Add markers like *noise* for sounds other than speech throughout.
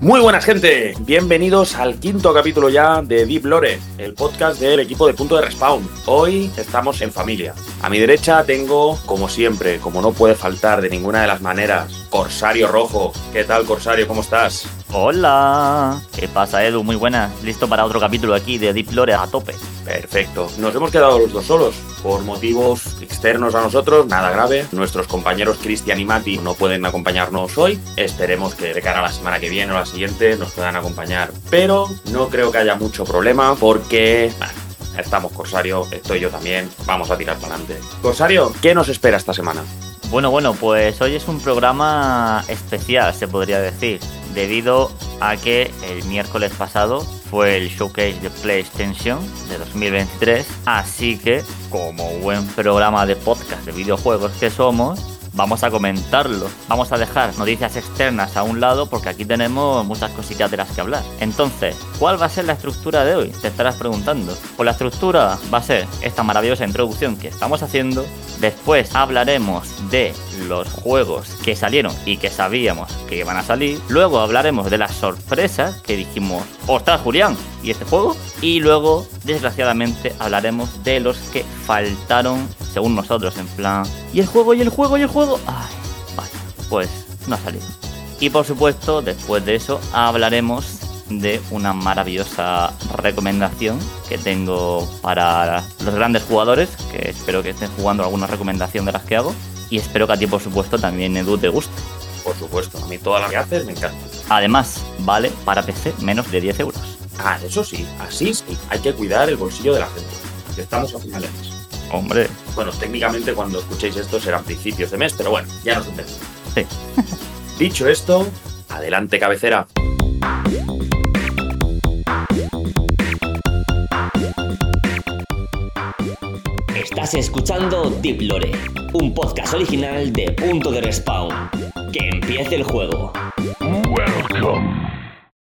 Muy buenas gente, bienvenidos al quinto capítulo ya de Deep Lore, el podcast del equipo de punto de respawn. Hoy estamos en familia. A mi derecha tengo, como siempre, como no puede faltar de ninguna de las maneras, Corsario Rojo. ¿Qué tal Corsario? ¿Cómo estás? Hola, ¿qué pasa Edu? Muy buena, listo para otro capítulo aquí de Deep Lore a tope. Perfecto, nos hemos quedado los dos solos, por motivos externos a nosotros, nada grave. Nuestros compañeros Cristian y Mati no pueden acompañarnos hoy, esperemos que de cara a la semana que viene o la siguiente nos puedan acompañar, pero no creo que haya mucho problema porque... estamos Corsario, estoy yo también, vamos a tirar para adelante. Corsario, ¿qué nos espera esta semana? Bueno, bueno, pues hoy es un programa especial, se podría decir, debido a que el miércoles pasado fue el showcase de PlayStation de 2023, así que como buen programa de podcast de videojuegos que somos, vamos a comentarlo. Vamos a dejar noticias externas a un lado porque aquí tenemos muchas cositas de las que hablar. Entonces, ¿cuál va a ser la estructura de hoy? Te estarás preguntando. Pues la estructura va a ser esta maravillosa introducción que estamos haciendo Después hablaremos de los juegos que salieron y que sabíamos que iban a salir. Luego hablaremos de las sorpresas que dijimos, ostras Julián, ¿y este juego? Y luego, desgraciadamente, hablaremos de los que faltaron según nosotros, en plan, ¿y el juego, y el juego, y el juego? Ay, vaya, pues no ha salido. Y por supuesto, después de eso, hablaremos de una maravillosa recomendación que tengo para los grandes jugadores, que espero que estén jugando alguna recomendación de las que hago. Y espero que a ti, por supuesto, también Edu te guste. Por supuesto, a mí todas las que haces me encanta. Además, vale para PC menos de 10 euros. Ah, eso sí, así sí, hay que cuidar el bolsillo de la gente. estamos a finales de mes. Hombre. Bueno, técnicamente cuando escuchéis esto serán principios de mes, pero bueno, ya nos entendemos. Sí. *laughs* Dicho esto, adelante cabecera. Estás escuchando Deep Lore, un podcast original de Punto de Respawn. Que empiece el juego. Welcome.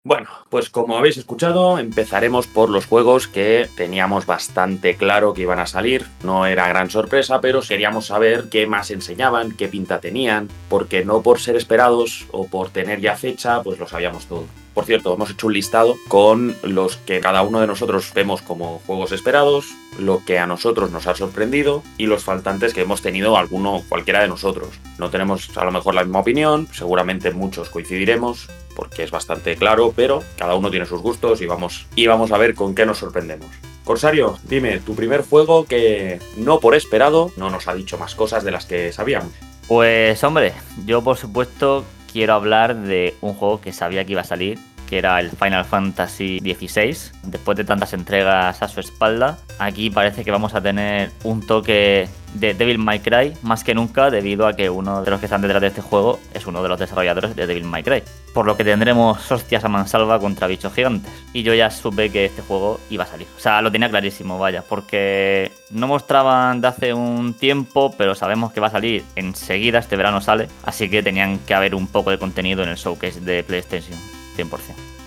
Bueno, pues como habéis escuchado, empezaremos por los juegos que teníamos bastante claro que iban a salir. No era gran sorpresa, pero queríamos saber qué más enseñaban, qué pinta tenían, porque no por ser esperados o por tener ya fecha, pues lo sabíamos todo. Por cierto, hemos hecho un listado con los que cada uno de nosotros vemos como juegos esperados, lo que a nosotros nos ha sorprendido y los faltantes que hemos tenido alguno, cualquiera de nosotros. No tenemos a lo mejor la misma opinión, seguramente muchos coincidiremos, porque es bastante claro, pero cada uno tiene sus gustos y vamos, y vamos a ver con qué nos sorprendemos. Corsario, dime, tu primer juego que no por esperado no nos ha dicho más cosas de las que sabíamos. Pues hombre, yo por supuesto quiero hablar de un juego que sabía que iba a salir, que era el Final Fantasy XVI. Después de tantas entregas a su espalda, aquí parece que vamos a tener un toque de Devil May Cry más que nunca debido a que uno de los que están detrás de este juego es uno de los desarrolladores de Devil May Cry. Por lo que tendremos hostias a mansalva contra bichos gigantes. Y yo ya supe que este juego iba a salir. O sea, lo tenía clarísimo, vaya, porque no mostraban de hace un tiempo, pero sabemos que va a salir enseguida, este verano sale, así que tenían que haber un poco de contenido en el showcase de PlayStation. 100%.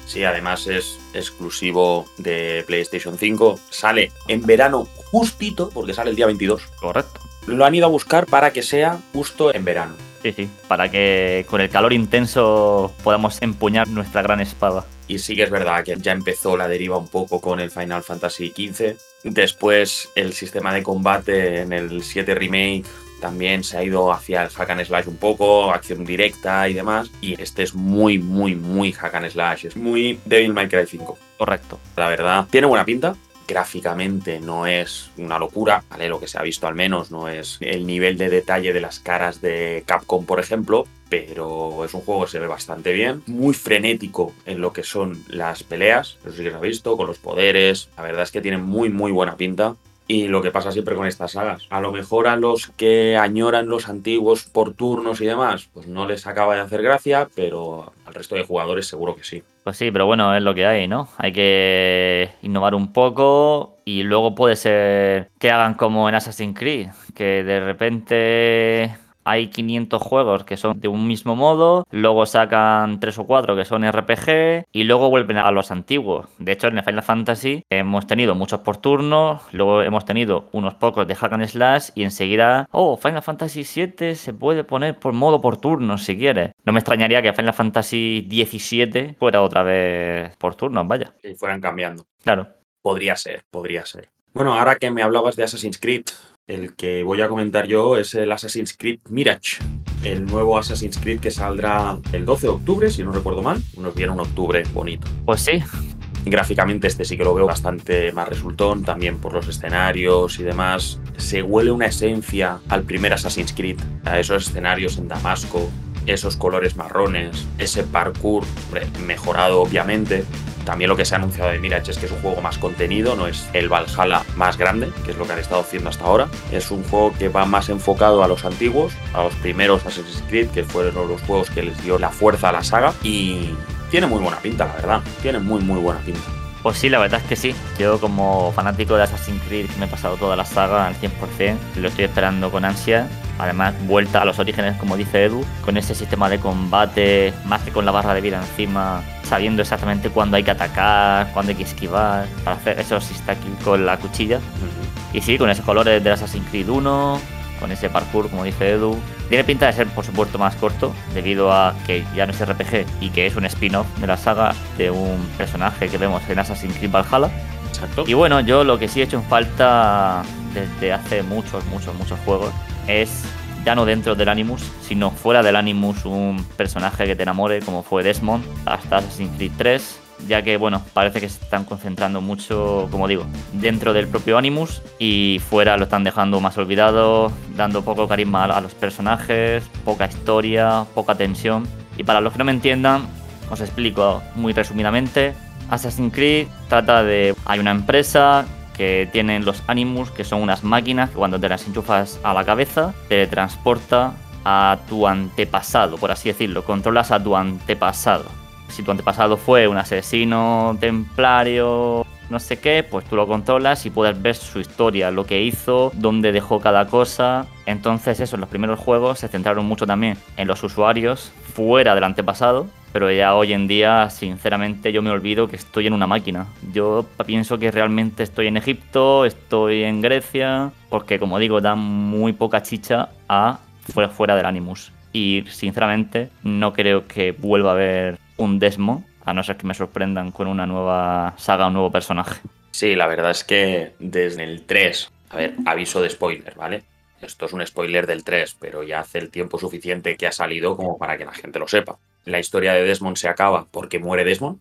Sí, además es exclusivo de PlayStation 5. Sale en verano justito, porque sale el día 22. Correcto. Lo han ido a buscar para que sea justo en verano. Sí, sí, para que con el calor intenso podamos empuñar nuestra gran espada. Y sí que es verdad que ya empezó la deriva un poco con el Final Fantasy XV. Después el sistema de combate en el 7 Remake también se ha ido hacia el hack and slash un poco, acción directa y demás. Y este es muy, muy, muy hack and slash. Es muy Devil May Cry 5. Correcto. La verdad, tiene buena pinta. Gráficamente no es una locura, ¿vale? Lo que se ha visto al menos no es el nivel de detalle de las caras de Capcom, por ejemplo, pero es un juego que se ve bastante bien, muy frenético en lo que son las peleas, eso sí que se ha visto, con los poderes, la verdad es que tiene muy muy buena pinta y lo que pasa siempre con estas sagas. A lo mejor a los que añoran los antiguos por turnos y demás, pues no les acaba de hacer gracia, pero al resto de jugadores seguro que sí. Pues sí, pero bueno, es lo que hay, ¿no? Hay que innovar un poco y luego puede ser que hagan como en Assassin's Creed, que de repente hay 500 juegos que son de un mismo modo, luego sacan 3 o 4 que son RPG y luego vuelven a los antiguos. De hecho, en el Final Fantasy hemos tenido muchos por turno, luego hemos tenido unos pocos de Hack and Slash y enseguida, oh, Final Fantasy 7 se puede poner por modo por turno si quiere. No me extrañaría que Final Fantasy 17 fuera otra vez por turno, vaya. Y fueran cambiando. Claro. Podría ser, podría ser. Bueno, ahora que me hablabas de Assassin's Creed, el que voy a comentar yo es el Assassin's Creed Mirage, el nuevo Assassin's Creed que saldrá el 12 de octubre, si no recuerdo mal. Nos viene un octubre bonito. Pues sí. Gráficamente este sí que lo veo bastante más resultón, también por los escenarios y demás. Se huele una esencia al primer Assassin's Creed, a esos escenarios en Damasco, esos colores marrones, ese parkour mejorado obviamente. También lo que se ha anunciado de Mirage es que es un juego más contenido, no es el Valhalla más grande, que es lo que han estado haciendo hasta ahora. Es un juego que va más enfocado a los antiguos, a los primeros Assassin's Creed, que fueron los juegos que les dio la fuerza a la saga. Y tiene muy buena pinta, la verdad. Tiene muy, muy buena pinta. Pues sí, la verdad es que sí. Yo como fanático de Assassin's Creed me he pasado toda la saga al 100%. Lo estoy esperando con ansia. Además, vuelta a los orígenes, como dice Edu, con ese sistema de combate, más que con la barra de vida encima, sabiendo exactamente cuándo hay que atacar, cuándo hay que esquivar, para hacer eso si está aquí con la cuchilla. Y sí, con esos colores de Assassin's Creed 1, con ese parkour, como dice Edu. Tiene pinta de ser, por supuesto, más corto, debido a que ya no es RPG y que es un spin-off de la saga de un personaje que vemos en Assassin's Creed Valhalla. Exacto. Y bueno, yo lo que sí he hecho en falta desde hace muchos, muchos, muchos juegos es ya no dentro del Animus, sino fuera del Animus un personaje que te enamore como fue Desmond hasta Assassin's Creed 3, ya que bueno, parece que se están concentrando mucho, como digo, dentro del propio Animus y fuera lo están dejando más olvidado, dando poco carisma a los personajes, poca historia, poca tensión. Y para los que no me entiendan, os explico muy resumidamente. Assassin's Creed trata de hay una empresa que tienen los Animus, que son unas máquinas que cuando te las enchufas a la cabeza te transporta a tu antepasado, por así decirlo, controlas a tu antepasado. Si tu antepasado fue un asesino templario, no sé qué, pues tú lo controlas y puedes ver su historia, lo que hizo, dónde dejó cada cosa. Entonces eso, los primeros juegos se centraron mucho también en los usuarios fuera del antepasado, pero ya hoy en día, sinceramente, yo me olvido que estoy en una máquina. Yo pienso que realmente estoy en Egipto, estoy en Grecia, porque como digo, da muy poca chicha a fuera, fuera del Animus. Y sinceramente, no creo que vuelva a haber un Desmo, a no ser que me sorprendan con una nueva saga, un nuevo personaje. Sí, la verdad es que desde el 3, a ver, aviso de spoiler, ¿vale? Esto es un spoiler del 3, pero ya hace el tiempo suficiente que ha salido como para que la gente lo sepa. La historia de Desmond se acaba porque muere Desmond.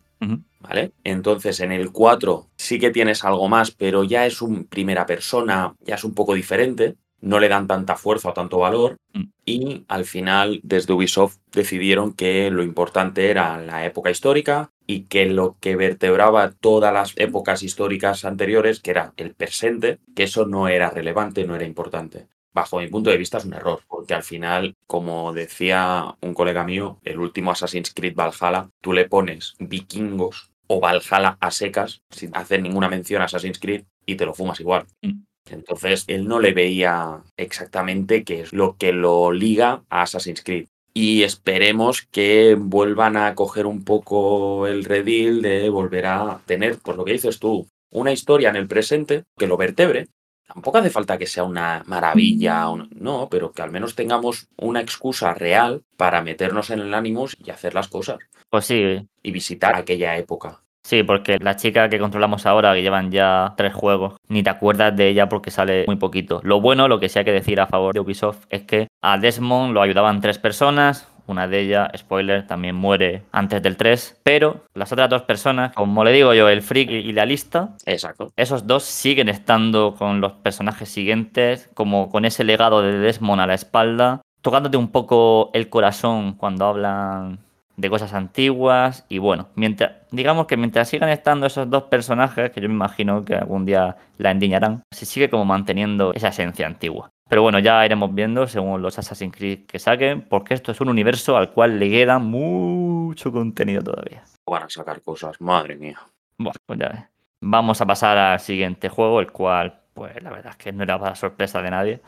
¿vale? Entonces en el 4 sí que tienes algo más, pero ya es un primera persona, ya es un poco diferente, no le dan tanta fuerza o tanto valor Mm. y al final desde Ubisoft decidieron que lo importante era la época histórica y que lo que vertebraba todas las épocas históricas anteriores, que era el presente, que eso no era relevante, no era importante. Bajo mi punto de vista es un error, porque al final, como decía un colega mío, el último Assassin's Creed Valhalla, tú le pones vikingos o Valhalla a secas, sin hacer ninguna mención a Assassin's Creed, y te lo fumas igual. Mm. Entonces, él no le veía exactamente qué es lo que lo liga a Assassin's Creed. Y esperemos que vuelvan a coger un poco el redil de volver a tener, pues lo que dices tú, una historia en el presente que lo vertebre. Tampoco hace falta que sea una maravilla, un- no, pero que al menos tengamos una excusa real para meternos en el Animus y hacer las cosas Pues sí, y visitar aquella época. Sí, porque la chica que controlamos ahora, que llevan ya tres juegos, ni te acuerdas de ella porque sale muy poquito. Lo bueno, lo que sí hay que decir a favor de Ubisoft, es que a Desmond lo ayudaban tres personas. Una de ellas, spoiler, también muere antes del 3. Pero las otras dos personas, como le digo yo, el freak y la lista, Exacto. esos dos siguen estando con los personajes siguientes, como con ese legado de Desmond a la espalda, tocándote un poco el corazón cuando hablan de cosas antiguas y bueno, mientras digamos que mientras sigan estando esos dos personajes, que yo me imagino que algún día la endiñarán, se sigue como manteniendo esa esencia antigua. Pero bueno, ya iremos viendo según los Assassin's Creed que saquen, porque esto es un universo al cual le queda mucho contenido todavía. Van a sacar cosas, madre mía. Bueno, pues ya ves. Vamos a pasar al siguiente juego, el cual, pues la verdad es que no era para sorpresa de nadie.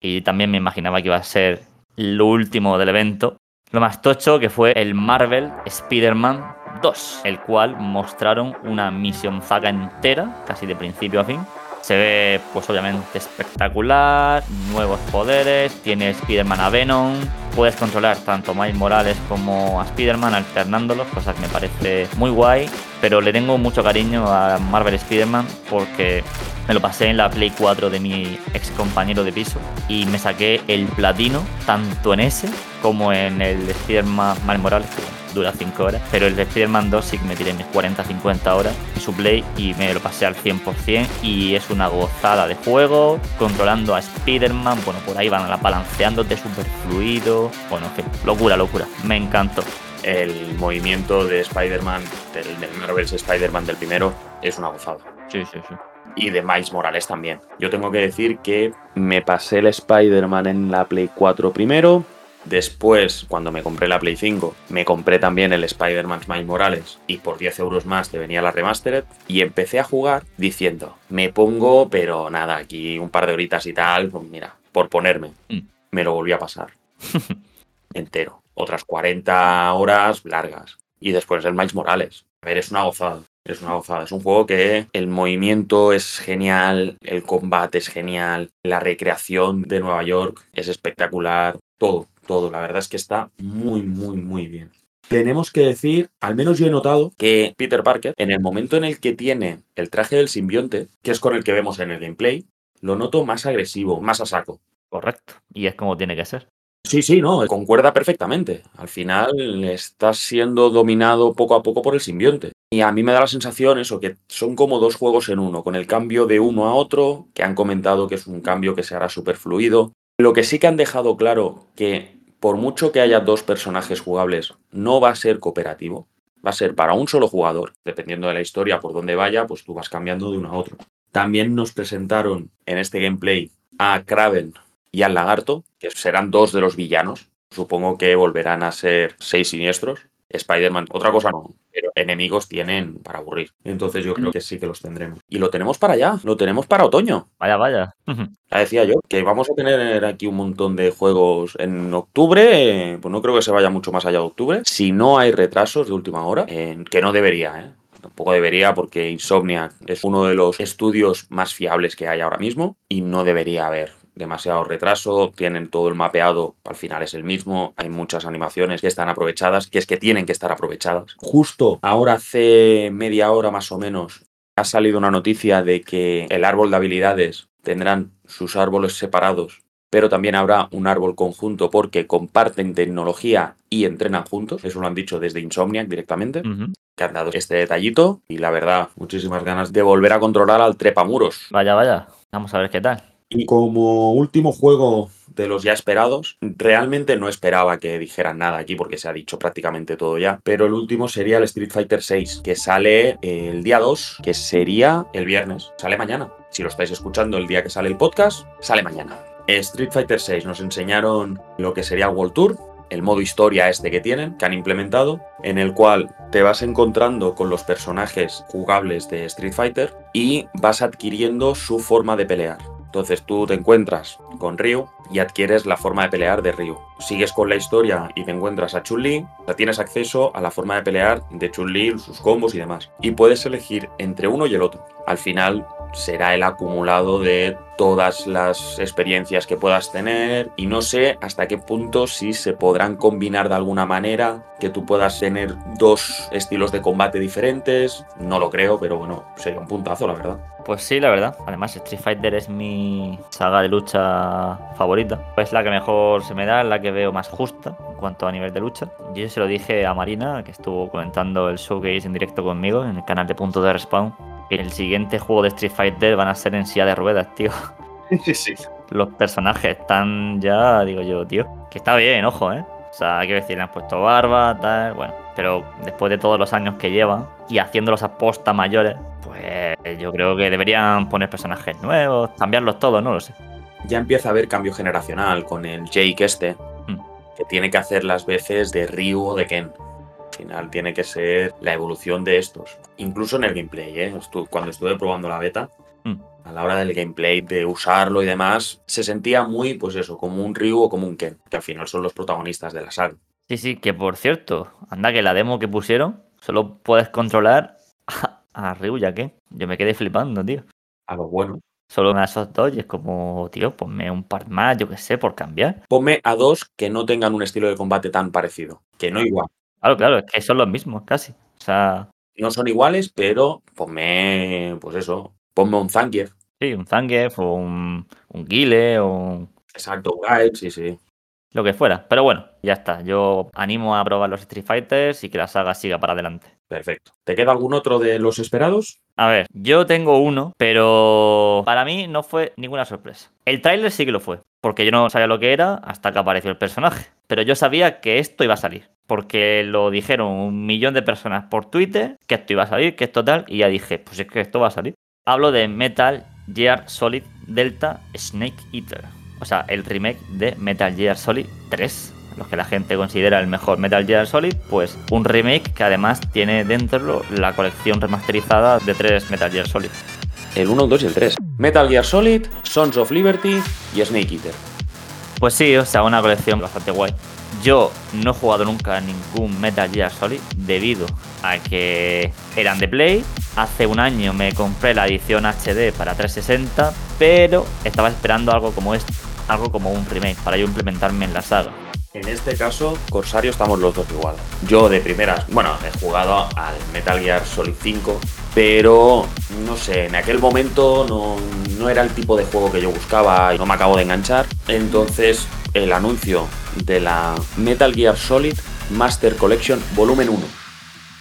Y también me imaginaba que iba a ser lo último del evento. Lo más tocho que fue el Marvel Spider-Man 2, el cual mostraron una misión zaga entera, casi de principio a fin, se ve, pues obviamente, espectacular, nuevos poderes, tiene Spider-Man a Venom, puedes controlar tanto a Miles Morales como a Spider-Man alternándolos, cosa que me parece muy guay, pero le tengo mucho cariño a Marvel Spider-Man porque me lo pasé en la Play 4 de mi ex compañero de piso y me saqué el platino tanto en ese como en el Spider-Man Miles Morales dura 5 horas, pero el de Spider-Man 2 sí que me tiré mis 40-50 horas en su play y me lo pasé al 100% y es una gozada de juego, controlando a Spider-Man, bueno, por ahí van balanceándote súper fluido, bueno, en locura, locura, me encantó. El movimiento de Spider-Man, del, del Marvel's Spider-Man del primero, es una gozada. Sí, sí, sí y de Miles Morales también. Yo tengo que decir que me pasé el Spider-Man en la Play 4 primero, Después, cuando me compré la Play 5, me compré también el Spider-Man Miles Morales y por 10 euros más te venía la Remastered y empecé a jugar diciendo, me pongo, pero nada, aquí un par de horitas y tal, pues mira, por ponerme. Mm. Me lo volví a pasar. *laughs* Entero. Otras 40 horas largas. Y después el Miles Morales. A ver, es una gozada. Es una gozada. Es un juego que el movimiento es genial, el combate es genial, la recreación de Nueva York es espectacular, todo todo. La verdad es que está muy, muy, muy bien. Tenemos que decir, al menos yo he notado que Peter Parker, en el momento en el que tiene el traje del simbionte, que es con el que vemos en el gameplay, lo noto más agresivo, más a saco. Correcto. Y es como tiene que ser. Sí, sí, no, concuerda perfectamente. Al final estás siendo dominado poco a poco por el simbionte. Y a mí me da la sensación eso, que son como dos juegos en uno, con el cambio de uno a otro, que han comentado que es un cambio que se hará súper fluido. Lo que sí que han dejado claro que por mucho que haya dos personajes jugables, no va a ser cooperativo. Va a ser para un solo jugador. Dependiendo de la historia, por donde vaya, pues tú vas cambiando de uno a otro. También nos presentaron en este gameplay a Kraven y al Lagarto, que serán dos de los villanos. Supongo que volverán a ser seis siniestros. Spider-Man, otra cosa no, pero enemigos tienen para aburrir. Entonces yo creo que sí que los tendremos. Y lo tenemos para allá, lo tenemos para otoño. Vaya, vaya. *laughs* Ya decía yo que vamos a tener aquí un montón de juegos en octubre, pues no creo que se vaya mucho más allá de octubre. Si no hay retrasos de última hora, que no debería, ¿eh? Tampoco debería porque Insomnia es uno de los estudios más fiables que hay ahora mismo y no debería haber demasiado retraso, tienen todo el mapeado, al final es el mismo, hay muchas animaciones que están aprovechadas, que es que tienen que estar aprovechadas. Justo ahora hace media hora más o menos ha salido una noticia de que el árbol de habilidades tendrán sus árboles separados, pero también habrá un árbol conjunto porque comparten tecnología y entrenan juntos, eso lo han dicho desde Insomniac directamente. que han dado este detallito y la verdad, muchísimas ganas de volver a controlar al trepamuros. Vaya, vaya, vamos a ver qué tal. Y como último juego de los ya esperados, realmente no esperaba que dijeran nada aquí porque se ha dicho prácticamente todo ya, pero el último sería el Street Fighter 6, que sale el día 2, que sería el viernes, sale mañana. Si lo estáis escuchando el día que sale el podcast, sale mañana. Street Fighter 6 nos enseñaron lo que sería World Tour, el modo historia este que tienen, que han implementado, en el cual te vas encontrando con los personajes jugables de Street Fighter y vas adquiriendo su forma de pelear. Entonces tú te encuentras con Ryu y adquieres la forma de pelear de Ryu. Sigues con la historia y te encuentras a Chun-Li, tienes acceso a la forma de pelear de Chun-Li, sus combos y demás. Y puedes elegir entre uno y el otro. Al final será el acumulado de todas las experiencias que puedas tener y no sé hasta qué punto si se podrán combinar de alguna manera, que tú puedas tener dos estilos de combate diferentes, no lo creo, pero bueno, sería un puntazo, la verdad. Pues sí, la verdad. Además, Street Fighter es mi saga de lucha favorita. Es la que mejor se me da, la que veo más justa en cuanto a nivel de lucha. Yo se lo dije a Marina, que estuvo comentando el showcase en directo conmigo en el canal de Punto de Respawn el siguiente juego de Street Fighter van a ser en silla de ruedas, tío. *laughs* Sí, sí. Los personajes están ya, digo yo, tío. Que está bien, ojo, ¿eh? O sea, que decir, le han puesto barba, tal, bueno. Pero después de todos los años que llevan y haciéndolos a posta mayores, pues yo creo que deberían poner personajes nuevos, cambiarlos todos, no lo sé. Ya empieza a haber cambio generacional con el Jake este, hmm. que tiene que hacer las veces de Ryu o de Ken final tiene que ser la evolución de estos. Incluso en el gameplay, ¿eh? cuando estuve probando la beta, mm. a la hora del gameplay, de usarlo y demás, se sentía muy, pues eso, como un Ryu o como un Ken, que al final son los protagonistas de la saga. Sí, sí, que por cierto, anda que la demo que pusieron, solo puedes controlar a, Ryu ya que yo me quedé flipando, tío. A lo bueno. Solo a esos dos y es como, tío, ponme un par más, yo qué sé, por cambiar. Ponme a dos que no tengan un estilo de combate tan parecido, que no igual. Claro, claro, es que son los mismos casi. O sea. No son iguales, pero ponme, pues eso, ponme un Zangief. Sí, un Zangief o un, un Guile o un... Exacto, un sí, sí. Lo que fuera. Pero bueno, ya está. Yo animo a probar los Street Fighters y que la saga siga para adelante. Perfecto. ¿Te queda algún otro de los esperados? A ver, yo tengo uno, pero para mí no fue ninguna sorpresa. El tráiler sí que lo fue, porque yo no sabía lo que era hasta que apareció el personaje. Pero yo sabía que esto iba a salir, porque lo dijeron un millón de personas por Twitter, que esto iba a salir, que esto tal, y ya dije, pues es que esto va a salir. Hablo de Metal Gear Solid Delta Snake Eater. O sea, el remake de Metal Gear Solid 3 lo que la gente considera el mejor Metal Gear Solid, pues un remake que además tiene dentro la colección remasterizada de tres Metal Gear Solid. El 1, el 2 y el 3. Metal Gear Solid, Sons of Liberty y Snake Eater. Pues sí, o sea, una colección bastante guay. Yo no he jugado nunca ningún Metal Gear Solid debido a que eran de Play. Hace un año me compré la edición HD para 360, pero estaba esperando algo como esto, algo como un remake para yo implementarme en la saga. En este caso, Corsario estamos los dos igual. Yo de primeras, bueno, he jugado al Metal Gear Solid 5, pero no sé, en aquel momento no, no era el tipo de juego que yo buscaba y no me acabo de enganchar. Entonces, el anuncio de la Metal Gear Solid Master Collection Volumen 1.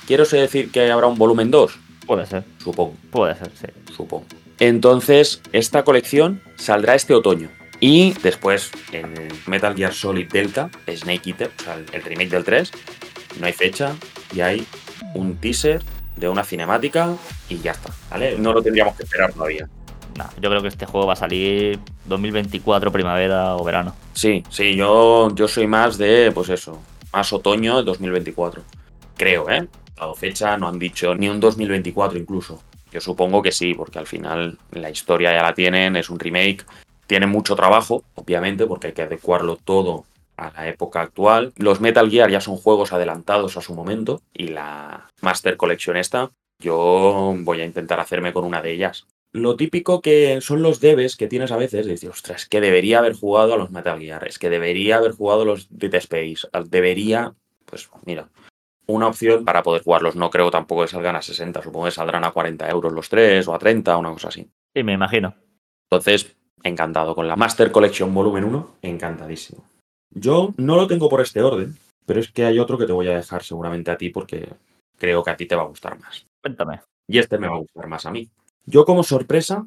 ¿Quiero decir que habrá un volumen 2? Puede ser. Supongo. Puede ser, sí. Supongo. Entonces, esta colección saldrá este otoño. Y después en Metal Gear Solid Delta, Snake Eater, o sea, el remake del 3, no hay fecha y hay un teaser de una cinemática y ya está, ¿vale? No lo tendríamos que esperar todavía. Yo creo que este juego va a salir 2024, primavera o verano. Sí, sí, yo, yo soy más de, pues eso, más otoño de 2024. Creo, ¿eh? Dado fecha no han dicho ni un 2024 incluso. Yo supongo que sí, porque al final la historia ya la tienen, es un remake, tiene mucho trabajo, obviamente, porque hay que adecuarlo todo a la época actual. Los Metal Gear ya son juegos adelantados a su momento y la Master Collection esta, yo voy a intentar hacerme con una de ellas. Lo típico que son los debes que tienes a veces, decir, ostras, es que debería haber jugado a los Metal Gear, es que debería haber jugado a los Dead Space, debería, pues mira, una opción para poder jugarlos. No creo tampoco que salgan a 60, supongo que saldrán a 40 euros los tres o a 30, una cosa así. Sí, me imagino. Entonces, encantado. Con la Master Collection Volumen 1, encantadísimo. Yo no lo tengo por este orden, pero es que hay otro que te voy a dejar seguramente a ti porque creo que a ti te va a gustar más. Cuéntame. Y este me va a gustar más a mí. Yo como sorpresa,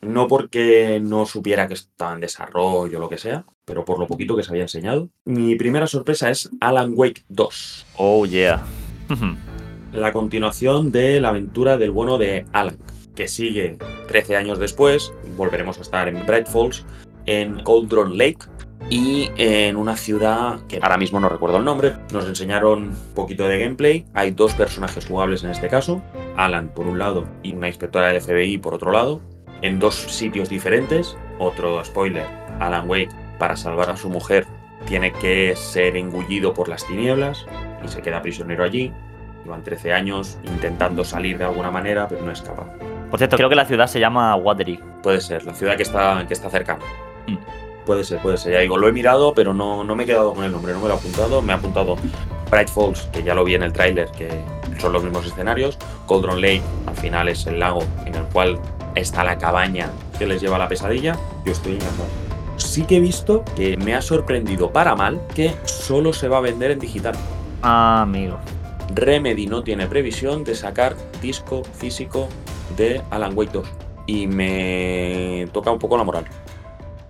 no porque no supiera que estaba en desarrollo o lo que sea, pero por lo poquito que se había enseñado, mi primera sorpresa es Alan Wake 2. Oh, yeah. *laughs* la continuación de la aventura del bueno de Alan que sigue 13 años después, volveremos a estar en Bright Falls, en Cauldron Lake y en una ciudad que ahora mismo no recuerdo el nombre. Nos enseñaron un poquito de gameplay. Hay dos personajes jugables en este caso, Alan por un lado y una inspectora del FBI por otro lado, en dos sitios diferentes. Otro spoiler, Alan Wake para salvar a su mujer tiene que ser engullido por las tinieblas y se queda prisionero allí. Llevan 13 años intentando salir de alguna manera, pero no escapa. Por cierto, creo que la ciudad se llama Watery. Puede ser, la ciudad que está, que está cercana. Mm. Puede ser, puede ser. Ya digo, lo he mirado, pero no, no me he quedado con el nombre, no me lo he apuntado. Me he apuntado Bright Falls, que ya lo vi en el tráiler, que son los mismos escenarios. Cauldron Lake, al final es el lago en el cual está la cabaña que les lleva la pesadilla. Yo estoy encantado. Sí que he visto que me ha sorprendido para mal que solo se va a vender en digital. Ah, amigo. Remedy no tiene previsión de sacar disco físico de Alan Wake 2. Y me toca un poco la moral.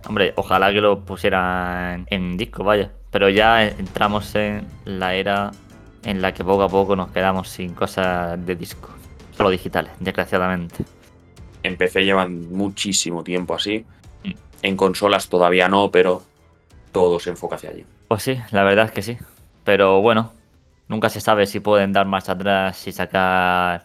Hombre, ojalá que lo pusieran en disco, vaya. Pero ya entramos en la era en la que poco a poco nos quedamos sin cosas de disco. Solo digitales, desgraciadamente. En PC llevan muchísimo tiempo así. Mm. En consolas todavía no, pero todo se enfoca hacia allí. Pues sí, la verdad es que sí. Pero bueno, nunca se sabe si pueden dar marcha atrás y sacar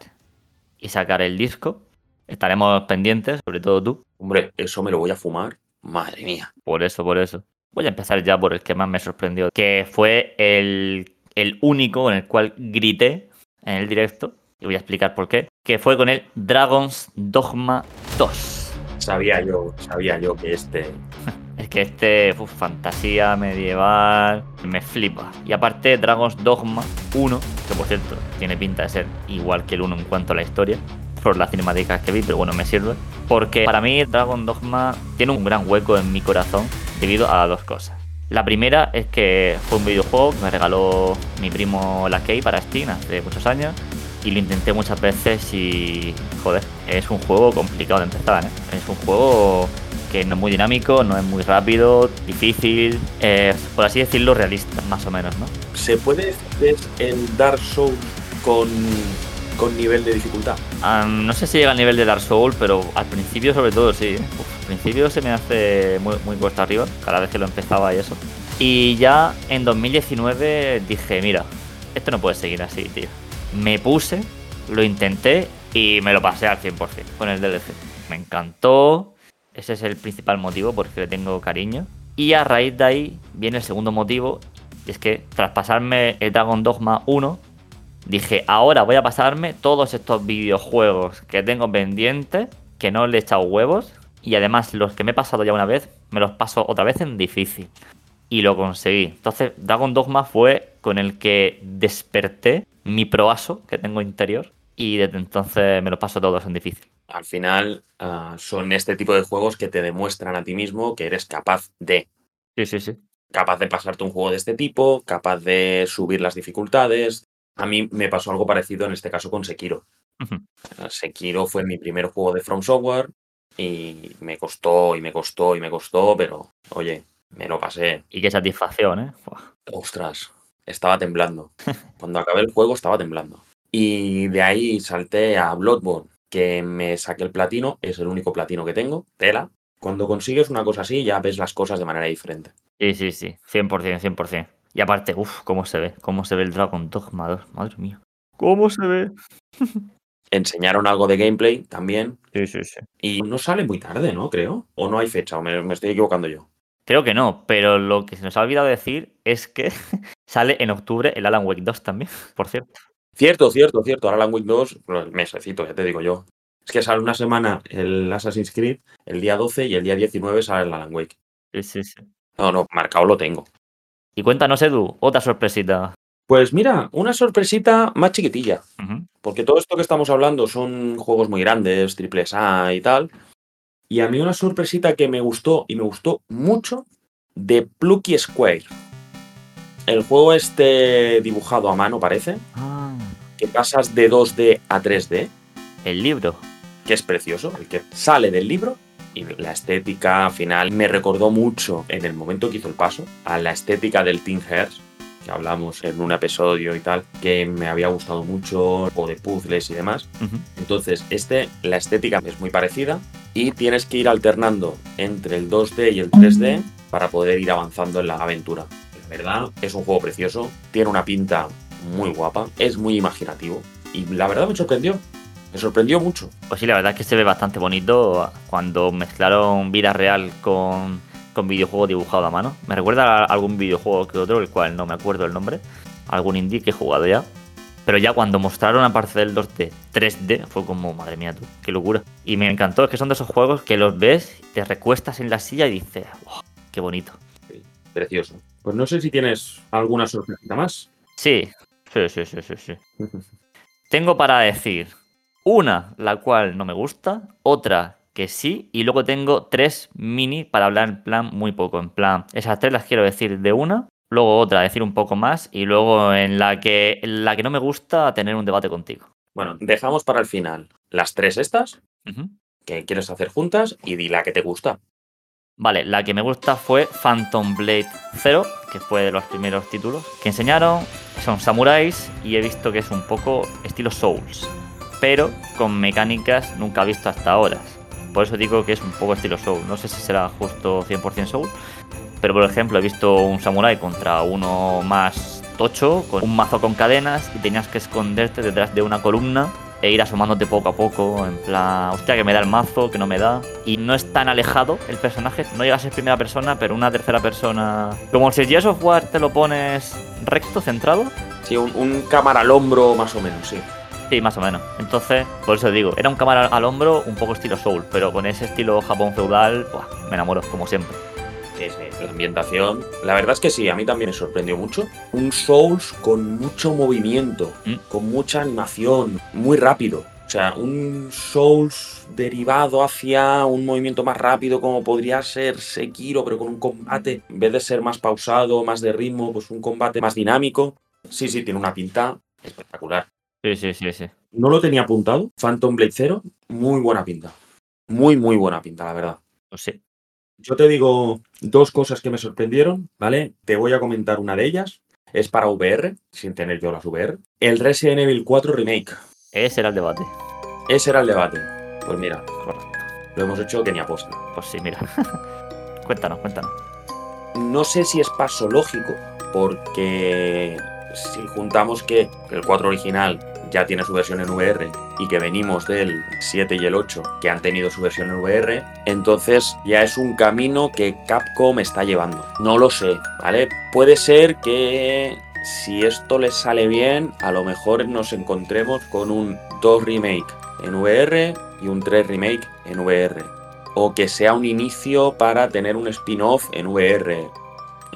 y sacar el disco. Estaremos pendientes, sobre todo tú. Hombre, eso me lo voy a fumar. Madre mía. Por eso, por eso. Voy a empezar ya por el que más me sorprendió, que fue el, el único en el cual grité en el directo, y voy a explicar por qué, que fue con el Dragon's Dogma 2. Sabía yo, sabía yo que este Es que este, uf, fantasía medieval, me flipa. Y aparte, Dragon's Dogma 1, que por cierto, tiene pinta de ser igual que el 1 en cuanto a la historia, por las cinemáticas que vi, pero bueno, me sirve. Porque para mí, Dragon Dogma tiene un gran hueco en mi corazón debido a dos cosas. La primera es que fue un videojuego que me regaló mi primo la Key para Steam hace muchos años y lo intenté muchas veces y joder, es un juego complicado de empezar, ¿eh? es un juego que no es muy dinámico, no es muy rápido, difícil, eh, por así decirlo, realista, más o menos, ¿no? ¿Se puede decir el Dark Souls con, con nivel de dificultad? Um, no sé si llega al nivel de Dark Souls, pero al principio sobre todo sí. ¿eh? Uf, al principio se me hace muy, muy cuesta arriba, cada vez que lo empezaba y eso. Y ya en 2019 dije, mira, esto no puede seguir así, tío. Me puse, lo intenté y me lo pasé al 100% con el DLC. Me encantó, ese es el principal motivo porque le tengo cariño. Y a raíz de ahí viene el segundo motivo, y es que tras pasarme el Dragon Dogma 1, dije, ahora voy a pasarme todos estos videojuegos que tengo pendientes, que no le he echado huevos, y además los que me he pasado ya una vez, me los paso otra vez en difícil. Y lo conseguí. Entonces, Dragon Dogma fue con el que desperté mi proaso que tengo interior, y desde entonces me los paso todos en difícil. Al final uh, son este tipo de juegos que te demuestran a ti mismo que eres capaz de. Sí, sí, sí. Capaz de pasarte un juego de este tipo, capaz de subir las dificultades. A mí me pasó algo parecido en este caso con Sekiro. Uh -huh. Sekiro fue mi primer juego de From Software y me costó y me costó y me costó, pero oye, me lo pasé. Y qué satisfacción, ¿eh? Uf. Ostras, estaba temblando. *laughs* Cuando acabé el juego estaba temblando. Y de ahí salté a Bloodborne, que me saqué el platino, es el único platino que tengo, tela. Cuando consigues una cosa así, ya ves las cosas de manera diferente. Sí, sí, sí, 100%, 100%. Y aparte, uff, cómo se ve, cómo se ve el Dragon Dogma 2, madre mía. ¿Cómo se ve? *laughs* Enseñaron algo de gameplay también. Sí, sí, sí. Y no sale muy tarde, ¿no? Creo. O no hay fecha, o me, me estoy equivocando yo. Creo que no, pero lo que se nos ha olvidado decir es que *laughs* sale en octubre el Alan Wake 2 también, *laughs* por cierto. Cierto, cierto, cierto. Ahora Alan Wake 2, el mesecito, ya te digo yo. Es que sale una semana el Assassin's Creed, el día 12 y el día 19 sale el Alan Wake. Sí, sí, sí. No, no, marcado lo tengo. Y cuéntanos, Edu, otra sorpresita. Pues mira, una sorpresita más chiquitilla. Uh -huh. Porque todo esto que estamos hablando son juegos muy grandes, triple A y tal. Y a mí una sorpresita que me gustó y me gustó mucho de Plucky Square. El juego este dibujado a mano, parece. Ah, Que pasas de 2D a 3D, el libro. que es precioso, el que sale del libro. Y la estética final me recordó mucho en el momento que hizo el paso a la estética del Teen Hearts, que hablamos en un episodio y tal, que me había gustado mucho, o de puzzles y demás. Uh -huh. Entonces, este, la estética es muy parecida y tienes que ir alternando entre el 2D y el 3D para poder ir avanzando en la aventura. En verdad, es un juego precioso, tiene una pinta muy guapa, es muy imaginativo y la verdad me sorprendió. Me sorprendió mucho. Pues sí, la verdad es que se ve bastante bonito cuando mezclaron vida real con, con videojuego dibujado a mano. Me recuerda a algún videojuego que otro, el cual no me acuerdo el nombre. Algún indie que he jugado ya. Pero ya cuando mostraron aparte del 2D 3D, fue como, madre mía, tú, qué locura. Y me encantó, es que son de esos juegos que los ves, te recuestas en la silla y dices, wow, qué bonito. Sí, precioso. Pues no sé si tienes alguna sorpresita más. Sí, sí, sí, sí, sí. sí. *laughs* Tengo para decir una, la cual no me gusta, otra que sí, y luego tengo tres mini para hablar en plan muy poco, en plan, esas tres las quiero decir de una, luego otra decir un poco más, y luego en la que, en la que no me gusta tener un debate contigo. Bueno, dejamos para el final las tres estas Uh -huh. que quieres hacer juntas y di la que te gusta. Vale, la que me gusta fue Phantom Blade 0, que fue de los primeros títulos que enseñaron. Son samuráis y he visto que es un poco estilo Souls, pero con mecánicas nunca visto hasta ahora. Por eso digo que es un poco estilo Souls. No sé si será justo 100% Souls, pero por ejemplo he visto un samurái contra uno más tocho, con un mazo con cadenas y tenías que esconderte detrás de una columna e ir asomándote poco a poco, en plan, hostia, que me da el mazo, que no me da. Y no es tan alejado el personaje, no llega a ser primera persona, pero una tercera persona. Como si el Gears of War te lo pones recto, centrado. Sí, un, un cámara al hombro más o menos, sí. Sí, más o menos. Entonces, por eso digo, era un cámara al hombro un poco estilo Soul, pero con ese estilo Japón feudal, buah, me enamoro, como siempre. Sí, sí, la ambientación. La verdad es que sí, a mí también me sorprendió mucho. Un Souls con mucho movimiento, Mm. con mucha animación, muy rápido. O sea, un Souls derivado hacia un movimiento más rápido como podría ser Sekiro, pero con un combate, en vez de ser más pausado, más de ritmo, pues un combate más dinámico. Sí, sí, tiene una pinta espectacular. Sí, sí, sí, sí. No lo tenía apuntado. Phantom Blade Zero, muy buena pinta. Muy, muy buena pinta, la verdad. Pues sí. Yo te digo dos cosas que me sorprendieron, ¿vale? Te voy a comentar una de ellas. Es para VR, sin tener yo las VR. El Resident Evil 4 Remake. Ese era el debate. Ese era el debate. Pues mira, Correcto. lo hemos hecho que ni aposta. Pues sí, mira. *laughs* cuéntanos, cuéntanos. No sé si es paso lógico, porque si juntamos que el 4 original ya tiene su versión en VR y que venimos del 7 y el 8 que han tenido su versión en VR, entonces ya es un camino que Capcom está llevando. No lo sé, ¿vale? Puede ser que si esto les sale bien, a lo mejor nos encontremos con un 2 remake en VR y un 3 remake en VR. O que sea un inicio para tener un spin-off en VR.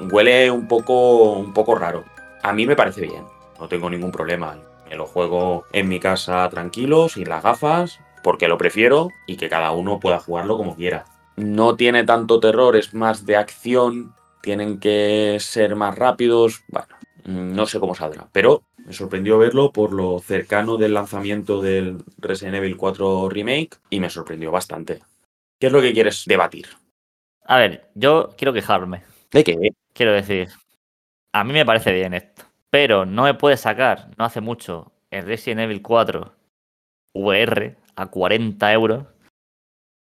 Huele un poco, un poco raro. A mí me parece bien, no tengo ningún problema. Me lo juego en mi casa tranquilo, sin las gafas, porque lo prefiero y que cada uno pueda jugarlo como quiera. No tiene tanto terror, es más de acción, tienen que ser más rápidos. Bueno, mm, no sé cómo saldrá, pero me sorprendió verlo por lo cercano del lanzamiento del Resident Evil 4 Remake y me sorprendió bastante. ¿Qué es lo que quieres debatir? A ver, yo quiero quejarme. ¿De qué? Quiero decir, a mí me parece bien esto. Pero no me puede sacar, no hace mucho, el Resident Evil 4 VR a 40 euros.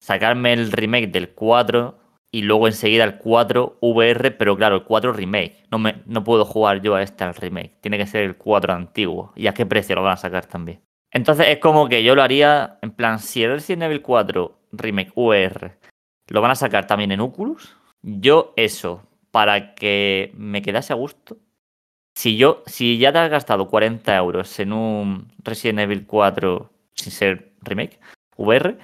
Sacarme el remake del 4 y luego enseguida el 4 VR, pero claro, el 4 remake. No, me, no puedo jugar yo a este al remake. Tiene que ser el 4 antiguo. ¿Y a qué precio lo van a sacar también? Entonces es como que yo lo haría, en plan, si el Resident Evil 4 remake VR lo van a sacar también en Oculus, yo eso, para que me quedase a gusto. Si yo, si ya te has gastado 40 euros en un Resident Evil 4 sin ser remake, VR,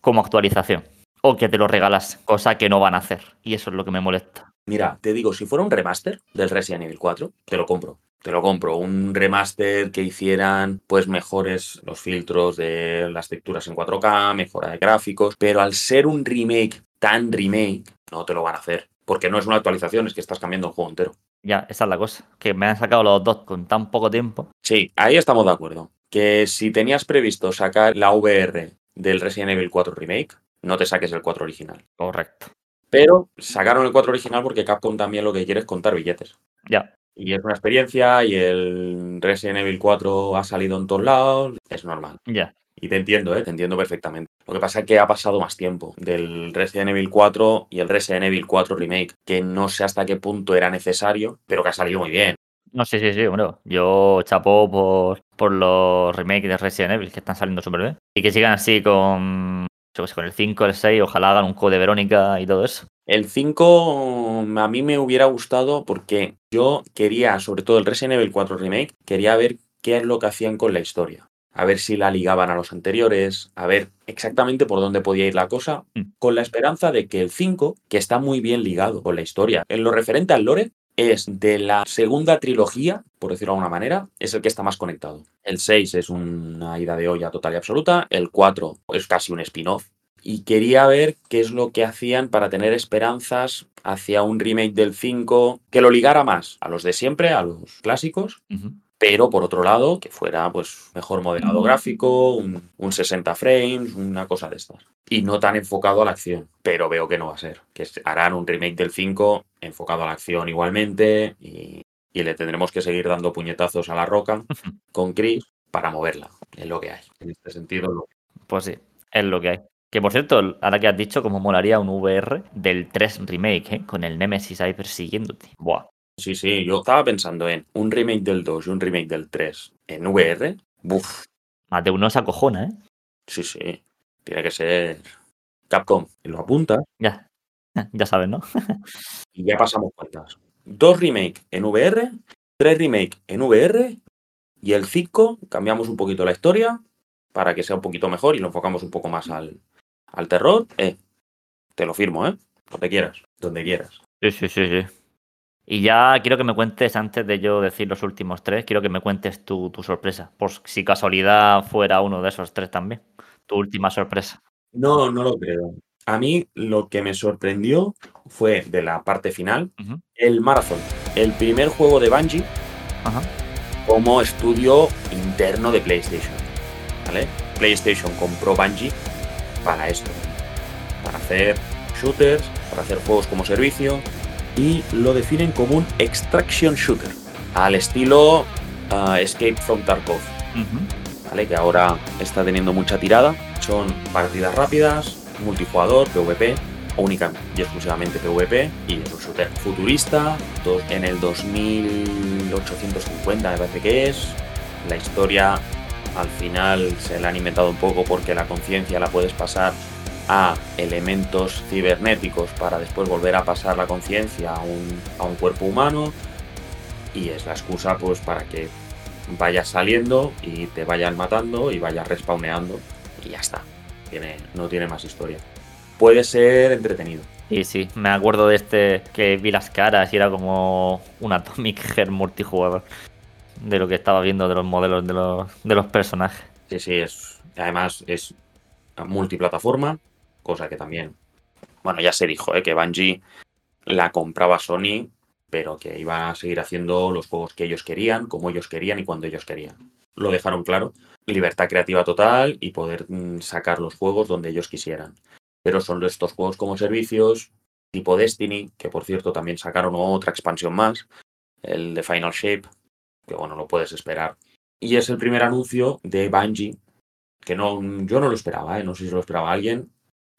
como actualización. O que te lo regalas, cosa que no van a hacer. Y eso es lo que me molesta. Mira, te digo, si fuera un remaster del Resident Evil 4, te lo compro. Te lo compro. Un remaster que hicieran pues mejores los filtros de las texturas en 4K, mejora de gráficos, pero al ser un remake tan remake, no te lo van a hacer. Porque no es una actualización, es que estás cambiando el juego entero. Ya, esa es la cosa. Que me han sacado los dos con tan poco tiempo. Sí, ahí estamos de acuerdo. Que si tenías previsto sacar la VR del Resident Evil 4 Remake, no te saques el 4 original. Correcto. Pero sacaron el 4 original porque Capcom también lo que quiere es contar billetes. Ya. Y es una experiencia y el Resident Evil 4 ha salido en todos lados, es normal. Ya. Y te entiendo, ¿eh? te entiendo perfectamente. Lo que pasa es que ha pasado más tiempo del Resident Evil 4 y el Resident Evil 4 Remake, que no sé hasta qué punto era necesario, pero que ha salido muy bien. No, sí, sí, sí, bueno. Yo chapo por, por los remakes de Resident Evil que están saliendo súper bien. Y que sigan así con, con el 5, el 6, ojalá hagan un juego de Verónica y todo eso. El 5 a mí me hubiera gustado porque yo quería, sobre todo el Resident Evil 4 Remake, quería ver qué es lo que hacían con la historia. A ver si la ligaban a los anteriores, a ver exactamente por dónde podía ir la cosa, Mm. con la esperanza de que el 5, que está muy bien ligado con la historia, en lo referente al lore, es de la segunda trilogía, por decirlo de alguna manera, es el que está más conectado. El 6 es una ida de olla total y absoluta, el 4 es casi un spin-off, y quería ver qué es lo que hacían para tener esperanzas hacia un remake del 5 que lo ligara más a los de siempre, a los clásicos. Pero por otro lado que fuera pues mejor modelado gráfico, un, un 60 frames, una cosa de estas. Y no tan enfocado a la acción, pero veo que no va a ser, que harán un remake del 5 enfocado a la acción igualmente y, y le tendremos que seguir dando puñetazos a la roca con Chris para moverla, es lo que hay. En este sentido, lo- Pues sí, es lo que hay. Que por cierto, ahora que has dicho, como molaría un VR del 3 remake, ¿eh? con el Nemesis ahí persiguiéndote. Buah. Sí, sí, yo estaba pensando en un remake del 2 y un remake del 3 en VR. Buf, Más de uno se acojona, ¿eh? Sí, sí. Tiene que ser Capcom. Y lo apunta Ya. *laughs* Ya sabes, ¿no? y ya pasamos cuentas. Dos remake en VR, tres remake en VR y el 5 cambiamos un poquito la historia para que sea un poquito mejor y lo enfocamos un poco más al, al terror. Eh, te lo firmo, ¿eh? Donde quieras, donde quieras. Sí, sí, sí, sí. Y ya quiero que me cuentes, antes de yo decir los últimos tres, quiero que me cuentes tu, tu sorpresa. Por si casualidad fuera uno de esos tres también. Tu última sorpresa. No, no lo creo. A mí lo que me sorprendió fue de la parte final, el Marathon, el primer juego de Bungie Ajá. como estudio interno de PlayStation. ¿Vale? PlayStation compró Bungie para esto, para hacer shooters, para hacer juegos como servicio y lo definen como un extraction shooter, al estilo ah, Escape from Tarkov. ¿vale? Que ahora está teniendo mucha tirada. Son partidas rápidas, multijugador, PvP, única y exclusivamente PvP, y es un shooter futurista, dos- en el 2850 me parece que es. La historia al final se la han inventado un poco porque la conciencia la puedes pasar a elementos cibernéticos para después volver a pasar la conciencia a un, a un cuerpo humano y es la excusa pues para que vayas saliendo y te vayan matando y vayas respawneando y ya está. Tiene, no tiene más historia. Puede ser entretenido. Sí, sí, me acuerdo de este que vi las caras y era como un Atomic Heart multijugador. De lo que estaba viendo de los modelos de los, de los personajes. Sí, sí, es. Además es multiplataforma, cosa que también. Bueno, ya se dijo, ¿eh? que Bungie la compraba Sony, pero que iba a seguir haciendo los juegos que ellos querían, como ellos querían y cuando ellos querían. Lo dejaron claro. Libertad creativa total y poder mm, sacar los juegos donde ellos quisieran. Pero son estos juegos como servicios, tipo Destiny, que por cierto también sacaron otra expansión más, el de Final Shape, que bueno, lo puedes esperar. Y es el primer anuncio de Bungie, que no, yo no lo esperaba, ¿eh? no sé si lo esperaba alguien,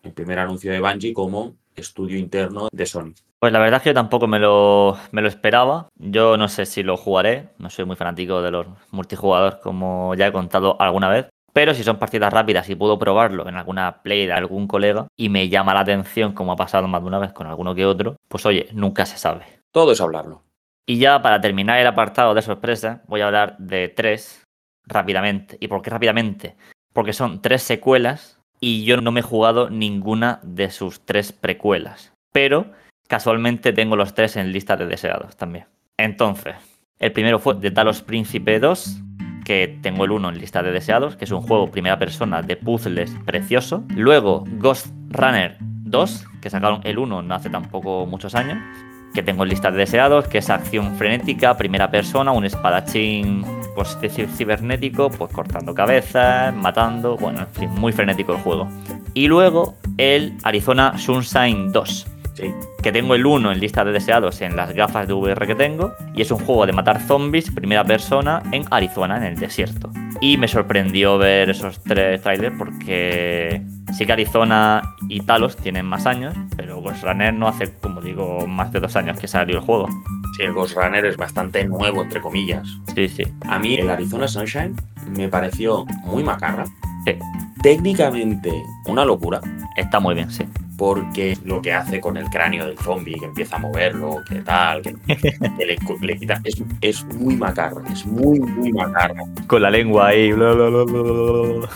el primer anuncio de Bungie como estudio interno de Sony. Pues la verdad es que yo tampoco me lo, me lo esperaba. Yo no sé si lo jugaré. No soy muy fanático de los multijugadores, como ya he contado alguna vez. Pero si son partidas rápidas y puedo probarlo en alguna play de algún colega y me llama la atención, como ha pasado más de una vez con alguno que otro, pues oye, nunca se sabe. Todo es hablarlo. Y ya para terminar el apartado de sorpresa, voy a hablar de tres rápidamente. ¿Y por qué rápidamente? Porque son tres secuelas y yo no me he jugado ninguna de sus tres precuelas. Pero casualmente tengo los tres en lista de deseados también. Entonces, el primero fue The Talos Príncipe 2, que tengo el 1 en lista de deseados, que es un juego primera persona de puzzles precioso. Luego Ghost Runner 2, que sacaron el 1 no hace tampoco muchos años, que tengo en lista de deseados, que es acción frenética, primera persona, un espadachín pues, cibernético, pues cortando cabezas, matando, bueno, en fin, muy frenético el juego. Y luego el Arizona Sunshine 2, Sí. que tengo el 1 en lista de deseados en las gafas de VR que tengo, y es un juego de matar zombies, primera persona, en Arizona, en el desierto. Y me sorprendió ver esos tres trailers porque sí que Arizona y Talos tienen más años, pero Ghost Runner no hace, como digo, más de dos años que salió el juego. Sí, el Ghost Runner es bastante nuevo, entre comillas. Sí, sí. A mí el Arizona Sunshine me pareció muy macarra. Sí. Técnicamente una locura, Está muy bien, sí. Porque lo que hace con el cráneo del zombie, que empieza a moverlo, que tal, que, que le, le quita, es, es muy macarra, es muy, muy macarra. Con la lengua ahí. bla, bla, bla, bla, bla, bla.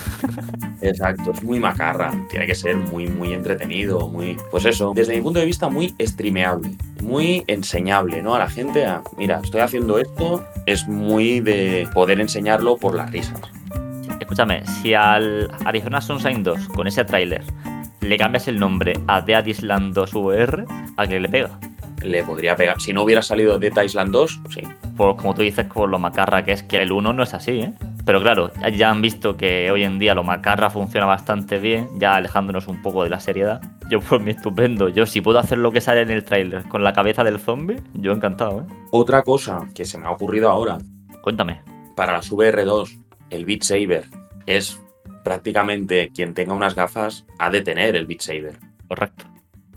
Exacto, es muy macarra. Tiene que ser muy, muy entretenido, muy. Pues eso, desde mi punto de vista, muy streameable, muy enseñable, ¿no? A la gente, a, mira, estoy haciendo esto, es muy de poder enseñarlo por las risas. Escúchame, si al Arizona Sunshine 2, con ese tráiler, le cambias el nombre a Dead Island 2 VR, ¿a qué le pega? Le podría pegar. Si no hubiera salido Dead Island 2, sí. Por, como tú dices, por lo macarra que es, que el 1 no es así, ¿eh? Pero claro, ya- han visto que hoy en día lo macarra funciona bastante bien, ya alejándonos un poco de la seriedad. Yo por mi estupendo, yo si puedo hacer lo que sale en el tráiler con la cabeza del zombie, yo encantado, ¿eh? Otra cosa que se me ha ocurrido ahora, Cuéntame. para las VR2, el Beat Saber es prácticamente quien tenga unas gafas ha de tener el Beat Saber. Correcto.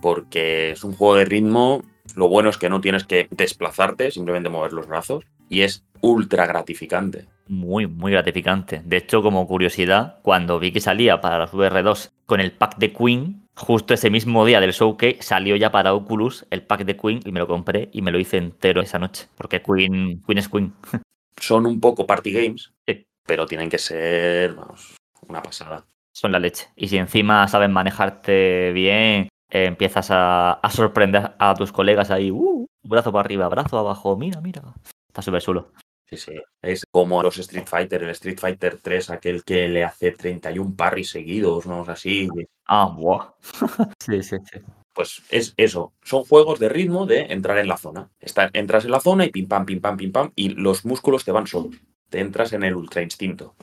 porque es un juego de ritmo. Lo bueno es que no tienes que desplazarte, simplemente mover los brazos. Y es ultra gratificante. Muy, muy gratificante. De hecho, como curiosidad, cuando vi que salía para los VR2 con el pack de Queen, justo ese mismo día del showcase salió ya para Oculus el pack de Queen y me lo compré y me lo hice entero esa noche. Porque Queen, Queen es Queen. *laughs* Son un poco party games, Sí. pero tienen que ser, vamos, una pasada. Son la leche. Y si encima sabes manejarte bien, eh, empiezas a, a sorprender a tus colegas ahí, uh, brazo para arriba, brazo abajo, mira, mira. Está súper chulo. Sí, sí. Es como los Street Fighter, el Street Fighter 3, aquel que le hace 31 parries seguidos, ¿no? Así. Ah, buah. *laughs* sí, sí, sí. Pues es eso. Son juegos de ritmo de entrar en la zona. Está- entras en la zona y pim pam, pim pam, pim pam, y los músculos te van solos. Te entras en el ultra instinto.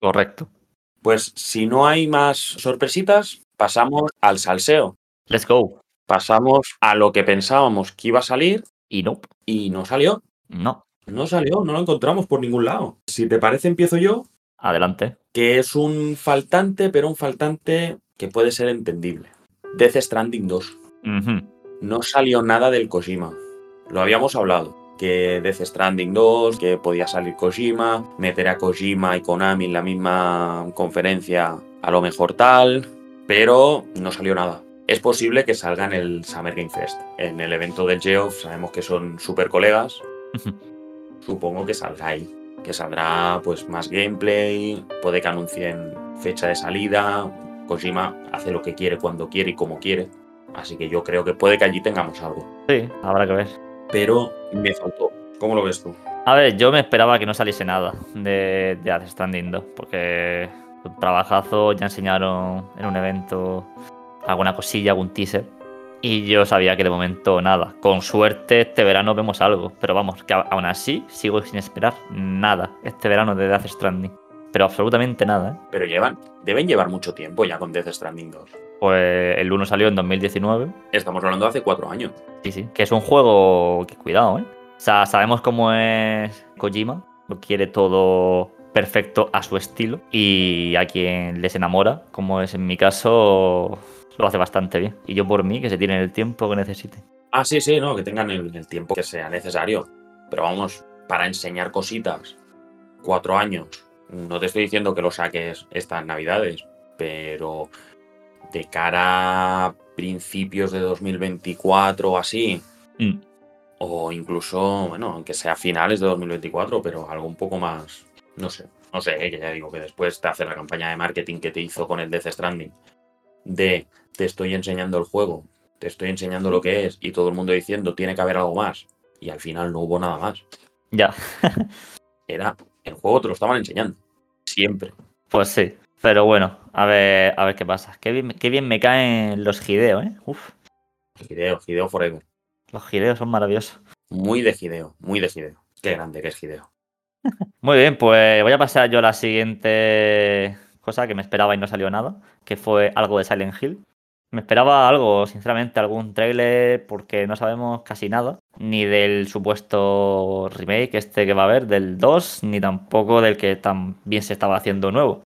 Correcto. Pues si no hay más sorpresitas, pasamos al salseo. Let's go. Pasamos a lo que pensábamos que iba a salir Y no, y no salió. no. No salió, no lo encontramos por ningún lado. Si te parece, empiezo yo, Adelante. que es un faltante, pero un faltante que puede ser entendible. Death Stranding 2. Ujú. No salió nada del Kojima. Lo habíamos hablado. Que Death Stranding 2, que podía salir Kojima, meter a Kojima y Konami en la misma conferencia, a lo mejor tal, pero no salió nada. Es posible que salga en el Summer Game Fest. En el evento del Geoff sabemos que son super colegas. *laughs* Supongo que saldrá ahí. Que saldrá pues más gameplay, puede que anuncien fecha de salida. Kojima hace lo que quiere cuando quiere y como quiere. Así que yo creo que puede que allí tengamos algo. Sí, habrá que ver. Pero me faltó. ¿Cómo lo ves tú? A ver, yo me esperaba que no saliese nada de, de Death Stranding 2, porque un trabajazo, ya enseñaron en un evento alguna cosilla, algún teaser, y yo sabía que de momento nada. Con suerte este verano vemos algo, pero vamos, que aún así sigo sin esperar nada este verano de Death Stranding. Pero absolutamente nada, ¿eh? Pero llevan, deben llevar mucho tiempo ya con Death Stranding 2. Pues el 1 salió en 2019, Estamos hablando de hace cuatro años. Sí, sí. Que es un juego que cuidado, ¿eh? O sea, sabemos cómo es Kojima. Lo quiere todo perfecto a su estilo. Y a quien les enamora, como es en mi caso, lo hace bastante bien. Y yo por mí, que se tienen el tiempo que necesiten. Ah, sí, sí, no, que tengan el, el tiempo que sea necesario. Pero vamos, para enseñar cositas, cuatro años. No te estoy diciendo que lo saques estas navidades, pero de cara a principios de 2024 o así, Mm. o incluso, bueno, aunque sea finales de 2024, pero algo un poco más, no sé, no sé, eh, que ya digo que después te hace la campaña de marketing que te hizo con el Death Stranding, de te estoy enseñando el juego, te estoy enseñando lo que es, y todo el mundo diciendo tiene que haber algo más, y al final no hubo nada más. Ya, *laughs* Era, el juego te lo estaban enseñando, siempre. pues sí. Pero bueno, a ver, a ver qué pasa. Qué bien, qué bien me caen los Hideo, ¿eh? Uf, Hideo, Hideo Forever. los Hideo son maravillosos. Muy de Hideo, muy de Hideo. Qué grande que es Hideo. *laughs* Muy bien, pues voy a pasar yo a la siguiente cosa que me esperaba y no salió nada, que fue algo de Silent Hill. Me esperaba algo, sinceramente, algún tráiler, porque no sabemos casi nada, ni del supuesto remake este que va a haber, del 2, ni tampoco del que también se estaba haciendo nuevo.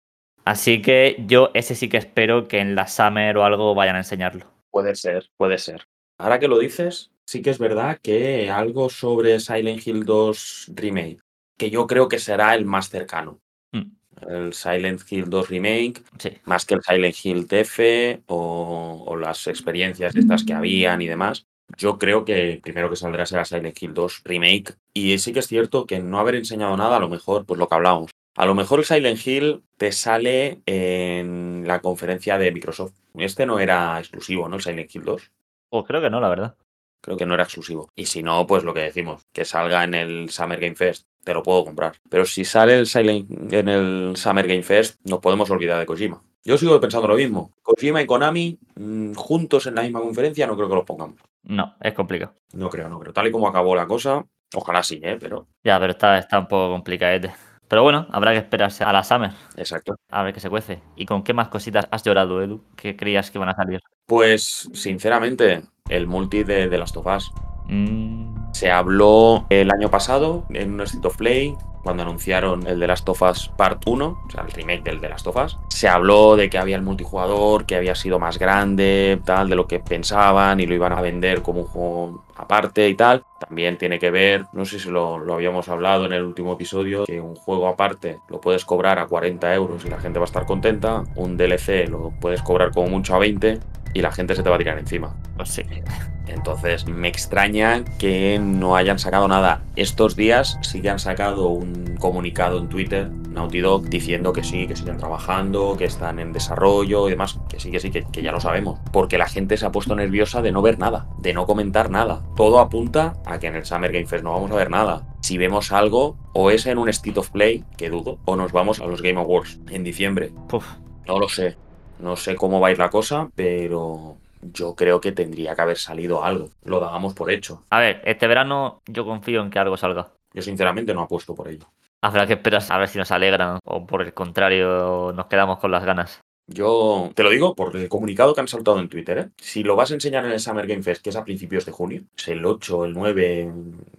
Así que yo ese sí que espero que en la Summer o algo vayan a enseñarlo. Puede ser, puede ser. Ahora que lo dices, sí que es verdad que algo sobre Silent Hill 2 Remake, que yo creo que será el más cercano. Mm. El Silent Hill 2 Remake, Sí, más que el Silent Hill TF o, o las experiencias estas que habían y demás. Yo creo que el primero que saldrá será Silent Hill 2 Remake. Y sí que es cierto que no haber enseñado nada, a lo mejor, pues lo que hablábamos. A lo mejor el Silent Hill te sale en la conferencia de Microsoft. Este no era exclusivo, ¿no? El Silent Hill 2. pues creo que no, la verdad. Creo que no era exclusivo. Y si no, pues lo que decimos, que salga en el Summer Game Fest, te lo puedo comprar. Pero si sale el Silent en el Summer Game Fest, nos podemos olvidar de Kojima. Yo sigo pensando lo mismo. Kojima y Konami mm, juntos en la misma conferencia, no creo que los pongamos. No, es complicado. No creo, no creo. Tal y como acabó la cosa, ojalá sí, ¿eh? Pero, Ya, pero está, está un poco complicadete. Pero bueno, habrá que esperarse a la Summer. exacto. A ver qué se cuece. ¿Y con qué más cositas has llorado, Edu? ¿Qué creías que iban a salir? Pues, sinceramente, el multi de, de Last of Us. Mm, Se habló el año pasado en un State of Play cuando anunciaron el de Last of Us Part 1, o sea, el remake del de Last of Us, se habló de que había el multijugador, que había sido más grande, tal, de lo que pensaban y lo iban a vender como un juego aparte y tal. También tiene que ver, no sé si lo, lo, habíamos hablado en el último episodio, que un juego aparte lo puedes cobrar a 40 euros y la gente va a estar contenta. Un DLC lo puedes cobrar como mucho a 20 y la gente se te va a tirar encima. Pues sí. Entonces me extraña que no hayan sacado nada. Estos días sí que han sacado un comunicado en Twitter, Naughty Dog, diciendo que sí, que siguen trabajando, que están en desarrollo y demás. Que sí, que sí, que, que ya lo sabemos. Porque la gente se ha puesto nerviosa de no ver nada, de no comentar nada. Todo apunta a que en el Summer Game Fest no vamos a ver nada. Si vemos algo, o es en un State of Play, que dudo, o nos vamos a los Game Awards en diciembre. Uf. No lo sé. No sé cómo va a ir la cosa, pero yo creo que tendría que haber salido algo. Lo dábamos por hecho. A ver, este verano yo confío en que algo salga. Yo sinceramente no apuesto por ello. Habrá que esperar a ver si nos alegran o por el contrario nos quedamos con las ganas. Yo te lo digo por el comunicado que han saltado en Twitter. ¿eh? Si lo vas a enseñar en el Summer Game Fest, que es a principios de junio, es el 8, el 9,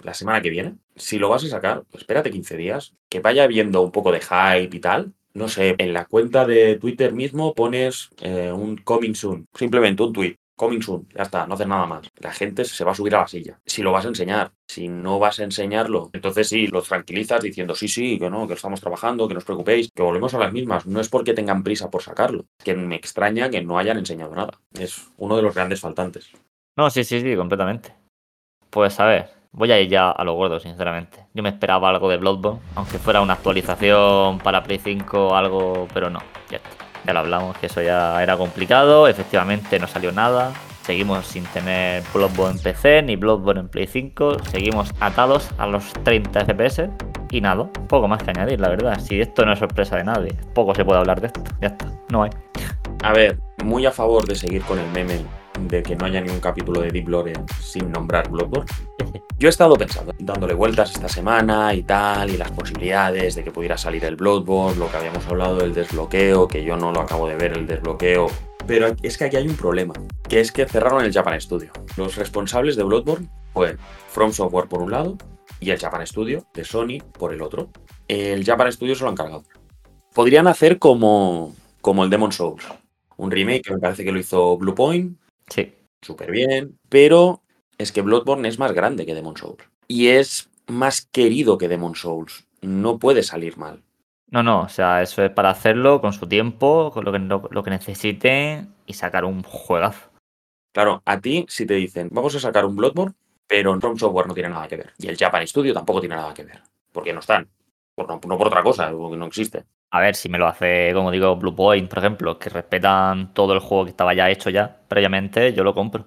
la semana que viene, si lo vas a sacar, espérate 15 días, que vaya habiendo un poco de hype y tal, no sé, en la cuenta de Twitter mismo pones eh, un coming soon, simplemente un tweet. Coming soon, ya está, no haces nada más. La gente se va a subir a la silla. Si lo vas a enseñar, si no vas a enseñarlo, entonces sí, los tranquilizas diciendo sí, sí, que no, que estamos trabajando, que no os preocupéis, que volvemos a las mismas. No es porque tengan prisa por sacarlo, que me extraña que no hayan enseñado nada. Es uno de los grandes faltantes. No, sí, sí, sí, completamente. Pues a ver, voy a ir ya a lo gordo, sinceramente. Yo me esperaba algo de Bloodborne, aunque fuera una actualización para Play 5 o algo, pero no, ya está. Ya lo hablamos, que eso ya era complicado, efectivamente no salió nada. Seguimos sin tener Bloodborne en PC ni Bloodborne en Play 5. Seguimos atados a los 30 FPS. Y nada, poco más que añadir, la verdad. Si esto no es sorpresa de nadie, poco se puede hablar de esto. Ya está, no hay. A ver, muy a favor de seguir con el meme de que no haya ni un capítulo de Deep Lore sin nombrar Bloodborne. *laughs* Yo he estado pensando, dándole vueltas esta semana y tal, y las posibilidades de que pudiera salir el Bloodborne, lo que habíamos hablado del desbloqueo, que yo no lo acabo de ver el desbloqueo. Pero es que aquí hay un problema, que es que cerraron el Japan Studio. Los responsables de Bloodborne fue From Software por un lado y el Japan Studio de Sony por el otro. El Japan Studio se lo han cargado. Podrían hacer como, como el Demon Souls, un remake que me parece que lo hizo Bluepoint, Sí. súper bien, pero es que Bloodborne es más grande que Demon Souls y es más querido que Demon Souls. No puede salir mal. No, no, o sea, eso es para hacerlo con su tiempo, con lo que, lo, lo que necesite y sacar un juegazo. Claro, a ti si te dicen, vamos a sacar un Bloodborne, pero en From Software no tiene nada que ver. Y el Japan Studio tampoco tiene nada que ver. Porque no están. Por, no, no por otra cosa, porque no existe. A ver, si me lo hace, como digo, Blue Point, por ejemplo, que respetan todo el juego que estaba ya hecho ya previamente, yo lo compro.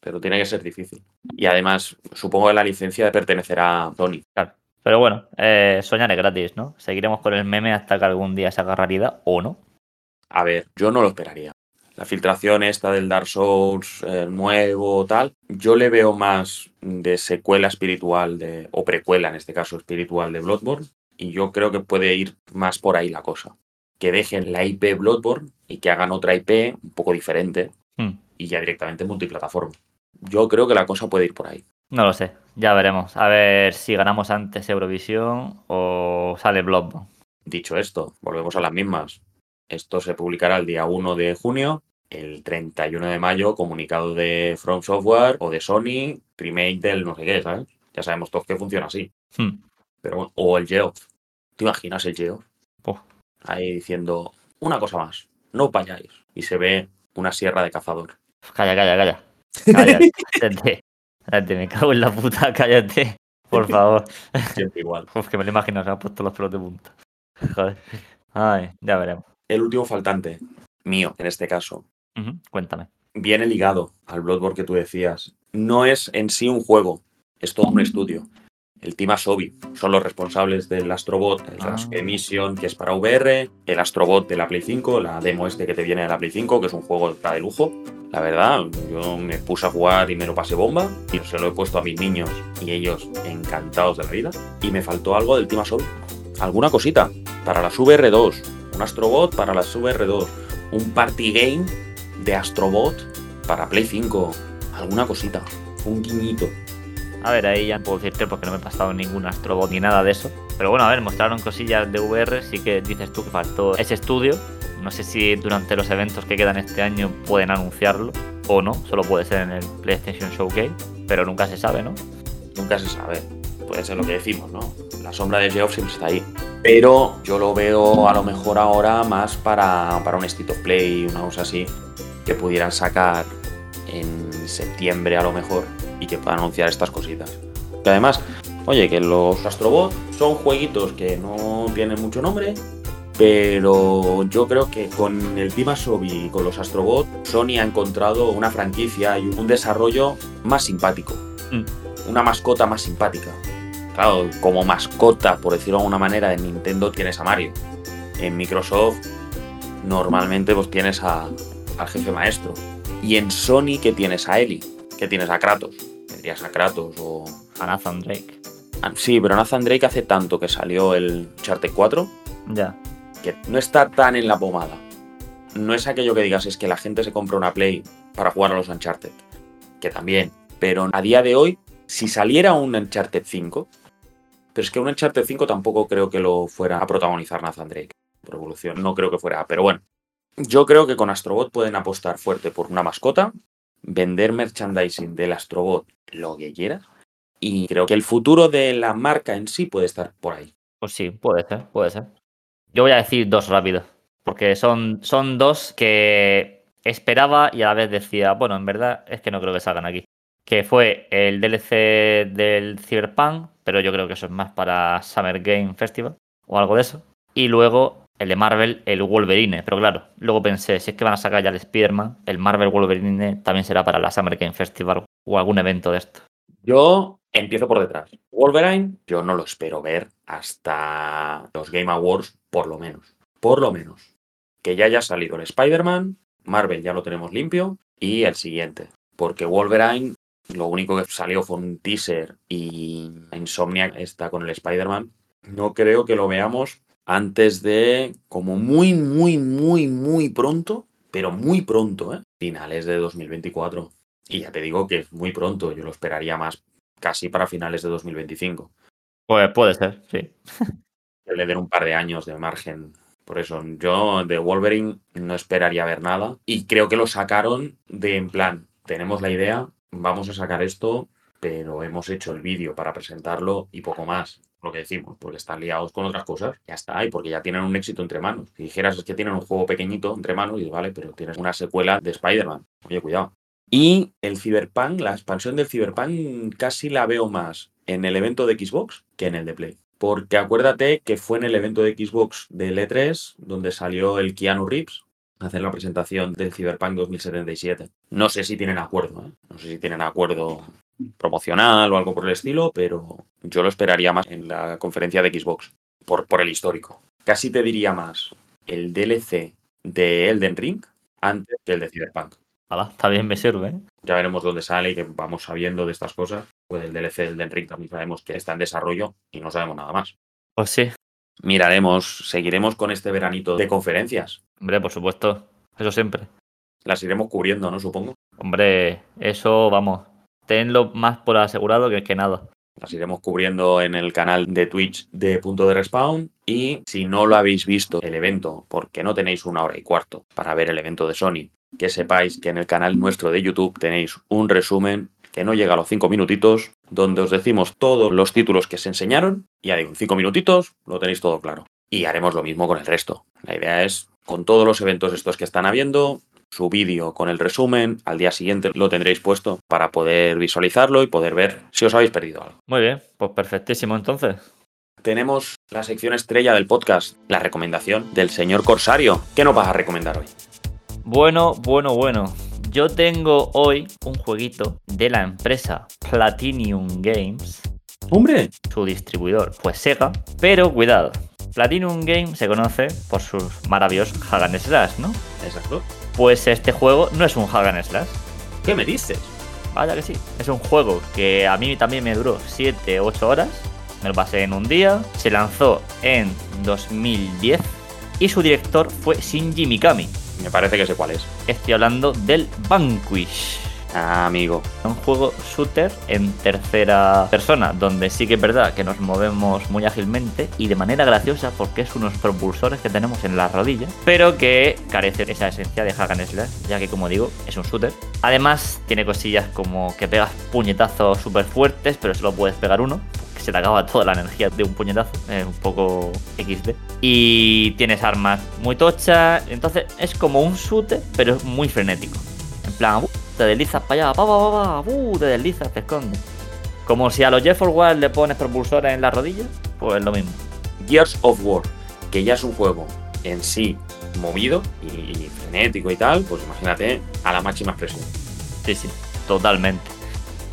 Pero tiene que ser difícil. Y además, supongo que la licencia de pertenecerá a Sony. Claro. Pero bueno, eh, soñar es gratis, ¿no? Seguiremos con el meme hasta que algún día se haga realidad o no. A ver, yo no lo esperaría. La filtración esta del Dark Souls eh, nuevo, tal, yo le veo más de secuela espiritual de, o precuela en este caso espiritual de Bloodborne y yo creo que puede ir más por ahí la cosa. Que dejen la IP Bloodborne y que hagan otra IP un poco diferente Hmm. y ya directamente multiplataforma. Yo creo que la cosa puede ir por ahí. No lo sé, ya veremos. A ver si ganamos antes Eurovisión o sale Bloodborne. Dicho esto, volvemos a las mismas. Esto se publicará el día 1 de junio, el 31 de mayo, comunicado de From Software o de Sony, remake del no sé qué, ¿sabes? Ya sabemos todos que funciona así. Hmm. Pero bueno, o el Geoff. ¿Te imaginas el? Uf. Ahí diciendo, una cosa más, no vayáis. Y se ve una sierra de cazador. Calla, calla, calla. *laughs* Cállate, cállate. Cállate, me cago en la puta, cállate. Por favor. Siempre igual. *laughs* Uf, que me lo imagino, se han puesto los pelos de punta. Joder. Ay, ya veremos. El último faltante, mío en este caso, Cuéntame. viene ligado al Bloodborne que tú decías. No es en sí un juego, es todo un estudio. El Team Asobi son los responsables del Astrobot, el Ah. Rasuke Mission, que es para VR, el Astrobot de la Play 5, la demo este que te viene de la Play 5, que es un juego de lujo. La verdad, yo me puse a jugar y me lo pasé bomba, y se lo he puesto a mis niños y ellos encantados de la vida. Y me faltó algo del Team Asobi. Alguna cosita para las VR2, un Astrobot para las VR2, un party game de Astrobot para Play 5, alguna cosita, un guiñito. A ver, ahí ya no puedo decirte porque no me he pasado ningún Astrobot ni nada de eso. Pero bueno, a ver, mostraron cosillas de VR, sí que dices tú que faltó ese estudio. No sé si durante los eventos que quedan este año pueden anunciarlo o no, solo puede ser en el PlayStation Showcase, pero nunca se sabe, ¿no? Nunca se sabe. Puede ser lo que decimos, ¿no? La sombra de Geoff siempre está ahí. Pero yo lo veo a lo mejor ahora más para, para un State of Play, una cosa así, que pudieran sacar en septiembre a lo mejor y que puedan anunciar estas cositas. Y además, oye, que los Astrobot son jueguitos que no tienen mucho nombre, pero yo creo que con el Team Asobi y con los Astrobot, Sony ha encontrado una franquicia y un desarrollo más simpático. Mm. Una mascota más simpática. Claro, como mascota, por decirlo de alguna manera, en Nintendo tienes a Mario. En Microsoft, normalmente pues tienes a- al jefe maestro. Y en Sony, que tienes a Ellie, que tienes a Kratos. Tendrías a Kratos o. A Nathan Drake. Ah, Sí, pero Nathan Drake hace tanto que salió el Charter 4 Ya. que no está tan en la pomada. No es aquello que digas, es que la gente se compra una Play para jugar a los Uncharted. Que también. Pero a día de hoy, si saliera un Uncharted 5, pero es que un Uncharted 5 tampoco creo que lo fuera a protagonizar Nathan Drake. Por evolución, no creo que fuera. Pero bueno, yo creo que con Astrobot pueden apostar fuerte por una mascota, vender merchandising del Astrobot lo que quieras. Y creo que el futuro de la marca en sí puede estar por ahí. Pues sí, puede ser, puede ser. Yo voy a decir dos rápidos, porque son, son dos que esperaba y a la vez decía, bueno, en verdad es que no creo que salgan aquí. Que fue el DLC del Cyberpunk, pero yo creo que eso es más para Summer Game Festival o algo de eso. Y luego el de Marvel, el Wolverine. Pero claro, luego pensé, si es que van a sacar ya el Spider-Man, el Marvel Wolverine también será para la Summer Game Festival o algún evento de esto. Yo empiezo por detrás. Wolverine, yo no lo espero ver hasta los Game Awards, por lo menos. Por lo menos. Que ya haya salido el Spider-Man, Marvel ya lo tenemos limpio, y el siguiente. Porque Wolverine, lo único que salió fue un teaser y Insomniac está con el Spider-Man. No creo que lo veamos antes de, como muy, muy, muy, muy pronto, pero muy pronto, ¿eh? Finales de 2024. Y ya te digo que es muy pronto, yo lo esperaría más casi para finales de 2025. Pues puede ser, sí. *laughs* Que le den un par de años de margen. Por eso, yo de Wolverine no esperaría ver nada. Y creo que lo sacaron de en plan, tenemos la idea, vamos a sacar esto, pero hemos hecho el vídeo para presentarlo y poco más. Lo que decimos, porque están liados con otras cosas, ya está, y porque ya tienen un éxito entre manos. Si dijeras es que tienen un juego pequeñito entre manos, y vale, pero tienes una secuela de Spider-Man. Oye, cuidado. Y el Cyberpunk, la expansión del Cyberpunk casi la veo más en el evento de Xbox que en el de Play. Porque acuérdate que fue en el evento de Xbox del E3 donde salió el Keanu Reeves hacer la presentación del Cyberpunk 2077. No sé si tienen acuerdo, ¿eh? no sé si tienen acuerdo promocional o algo por el estilo, pero yo lo esperaría más en la conferencia de Xbox, por, por el histórico. Casi te diría más el DLC de Elden Ring antes que el de Cyberpunk. Está bien, me sirve. ¿eh? Ya veremos dónde sale y que vamos sabiendo de estas cosas. Pues el DLC del Elden Ring también sabemos que está en desarrollo y no sabemos nada más. Pues sí, Miraremos, seguiremos con este veranito de conferencias. hombre, por supuesto. Eso siempre. Las iremos cubriendo, ¿no? Supongo. Hombre, eso, vamos, tenlo más por asegurado que, que nada. Las iremos cubriendo en el canal de Twitch de Punto de Respawn. Y si no lo habéis visto el evento, porque no tenéis una hora y cuarto para ver el evento de Sony, que sepáis que en el canal nuestro de YouTube tenéis un resumen que no llega a los cinco minutitos, donde os decimos todos los títulos que se enseñaron. Y ya digo, en cinco minutitos lo tenéis todo claro. Y haremos lo mismo con el resto. La idea es, con todos los eventos estos que están habiendo, su vídeo con el resumen, al día siguiente lo tendréis puesto para poder visualizarlo y poder ver si os habéis perdido algo. Muy bien, pues perfectísimo entonces. Tenemos la sección estrella del podcast, la recomendación del señor Corsario. ¿Qué nos vas a recomendar hoy? Bueno, bueno, bueno. Yo tengo hoy un jueguito de la empresa Platinum Games, ¡Hombre! su distribuidor, pues Sega, pero cuidado. Platinum Games se conoce por sus maravillosos Hack and Slash, ¿no? Exacto. Pues este juego no es un Hack and Slash. ¿Qué me dices? Vaya que sí. Es un juego que a mí también me duró 7-8 horas. Me lo pasé en un día. Se lanzó en 2010. Y su director fue Shinji Mikami. Me parece que sé cuál es. Estoy hablando del Vanquish. Ah, amigo. Un juego shooter en tercera persona, donde sí que es verdad que nos movemos muy ágilmente y de manera graciosa porque es unos propulsores que tenemos en la rodilla, pero que carece de esa esencia de Hack and Slash, ya que como digo, es un shooter. Además, tiene cosillas como que pegas puñetazos súper fuertes, pero solo puedes pegar uno, se te acaba toda la energía de un puñetazo, un poco XD. Y tienes armas muy tochas, entonces es como un shooter, pero es muy frenético. En plan, te deslizas para allá, pa, pa, pa, pa, uh, te deslizas, te escondes. Como si a los Jeff Wild le pones propulsores en la rodilla, pues lo mismo. Gears of War, que ya es un juego en sí movido y frenético y tal, pues imagínate a la máxima expresión. Sí, sí, totalmente.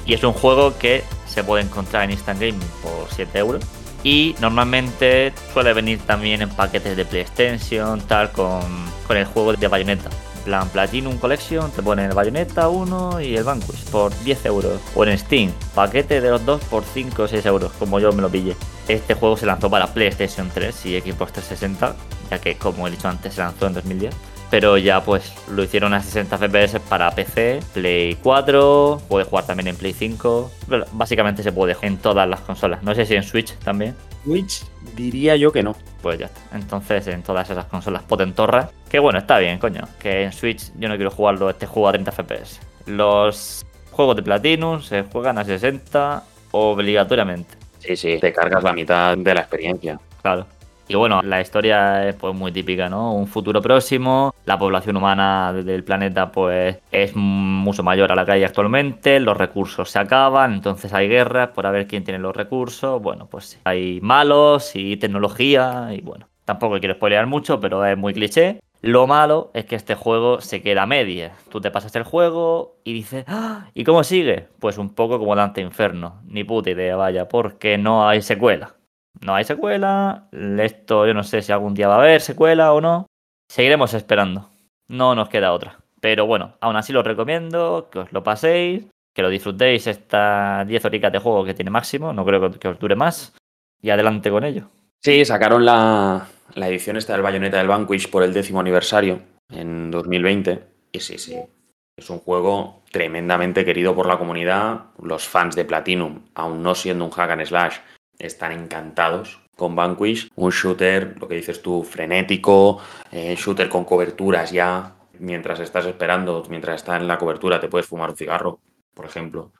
Y es un juego que se puede encontrar en Instant Gaming por 7 euros. Y normalmente suele venir también en paquetes de PlayStation, tal, con, con el juego de Bayonetta. Plan Platinum Collection, te ponen el Bayonetta 1 y el Vanquish por 10 euros. O en Steam, paquete de los dos por 5 o 6 euros, como yo me lo pillé. Este juego se lanzó para PlayStation 3 y Xbox 360, ya que como he dicho antes se lanzó en 2010 pero ya pues lo hicieron a 60 FPS para PC, Play 4, puede jugar también en Play 5, pero básicamente se puede en todas las consolas. No sé si en Switch también. Switch diría yo que no. Pues ya está. Entonces en todas esas consolas potentorras, que bueno, está bien, coño, que en Switch yo no quiero jugarlo este juego a 30 FPS. Los juegos de Platinum se juegan a 60 obligatoriamente. Sí, sí, te cargas la mitad de la experiencia. Claro. Y bueno, la historia es pues muy típica, ¿no? Un futuro próximo, la población humana del planeta pues es mucho mayor a la que hay actualmente, los recursos se acaban, entonces hay guerras por a ver quién tiene los recursos, bueno, pues hay malos y tecnología y bueno, tampoco quiero spoilear mucho, pero es muy cliché. Lo malo es que este juego se queda a medias. Tú te pasas el juego y dices, ¡Ah! ¿y cómo sigue? Pues un poco como Dante Inferno. Ni puta idea, vaya, porque no hay secuela. No hay secuela. Esto yo no sé si algún día va a haber secuela o no. Seguiremos esperando. No nos queda otra. Pero bueno, aún así lo recomiendo, que os lo paséis, que lo disfrutéis estas 10 horitas de juego que tiene máximo, no creo que os dure más. Y adelante con ello. Sí, sacaron la, la edición esta del Bayonetta del Vanquish por el décimo aniversario en 2020. Y sí, sí, es un juego tremendamente querido por la comunidad. Los fans de Platinum, aún no siendo un hack and slash, están encantados con Vanquish. Un shooter, lo que dices tú, frenético, eh, shooter con coberturas ya. Mientras estás esperando, mientras estás en la cobertura, te puedes fumar un cigarro, por ejemplo.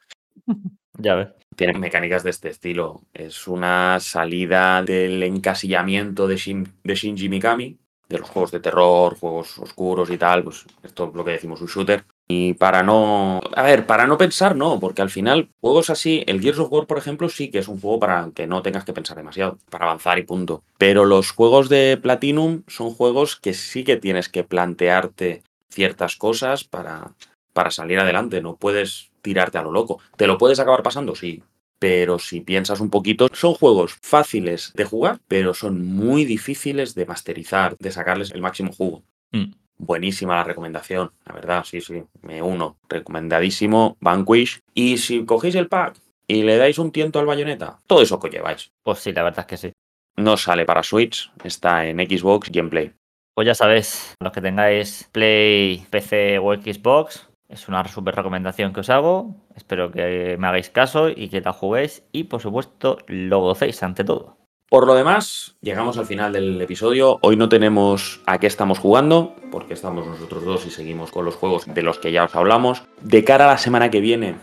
*laughs* Ya ves. Tiene mecánicas de este estilo. Es una salida del encasillamiento de, de Shinji Mikami, de los juegos de terror, juegos oscuros y tal. Pues esto es lo que decimos un shooter. Y para no. A ver, para no pensar, no, porque al final, juegos así, el Gears of War, por ejemplo, sí que es un juego para que no tengas que pensar demasiado, para avanzar y punto. Pero los juegos de Platinum son juegos que sí que tienes que plantearte ciertas cosas para, para salir adelante. No puedes tirarte a lo loco. ¿Te lo puedes acabar pasando? Sí. Pero si piensas un poquito, son juegos fáciles de jugar, pero son muy difíciles de masterizar, de sacarles el máximo jugo. Mm. Buenísima la recomendación, la verdad, sí, sí, me uno. Recomendadísimo, Vanquish. Y si cogéis el pack y le dais un tiento al bayoneta, todo eso que lleváis. Pues sí, la verdad es que sí. No sale para Switch, está en Xbox y en Play. Pues ya sabéis, los que tengáis Play, PC o Xbox, es una súper recomendación que os hago. Espero que me hagáis caso y que la juguéis y por supuesto lo gocéis ante todo. Por lo demás, llegamos al final del episodio. Hoy no tenemos a qué estamos jugando, porque estamos nosotros dos y seguimos con los juegos de los que ya os hablamos. De cara a la semana que viene,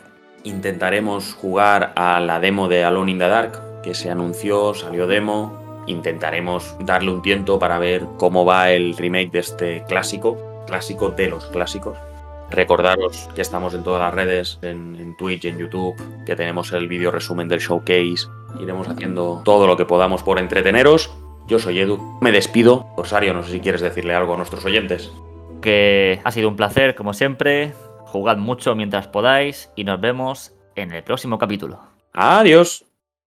intentaremos jugar a la demo de Alone in the Dark, que se anunció, salió demo. Intentaremos darle un tiento para ver cómo va el remake de este clásico, clásico de los clásicos. Recordaros que estamos en todas las redes, en, en Twitch, en YouTube, que tenemos el vídeo resumen del showcase Iremos haciendo todo lo que podamos por entreteneros. Yo soy Edu, me despido. Rosario, no sé si quieres decirle algo a nuestros oyentes. Que ha sido un placer, como siempre. Jugad mucho mientras podáis y nos vemos en el próximo capítulo. Adiós.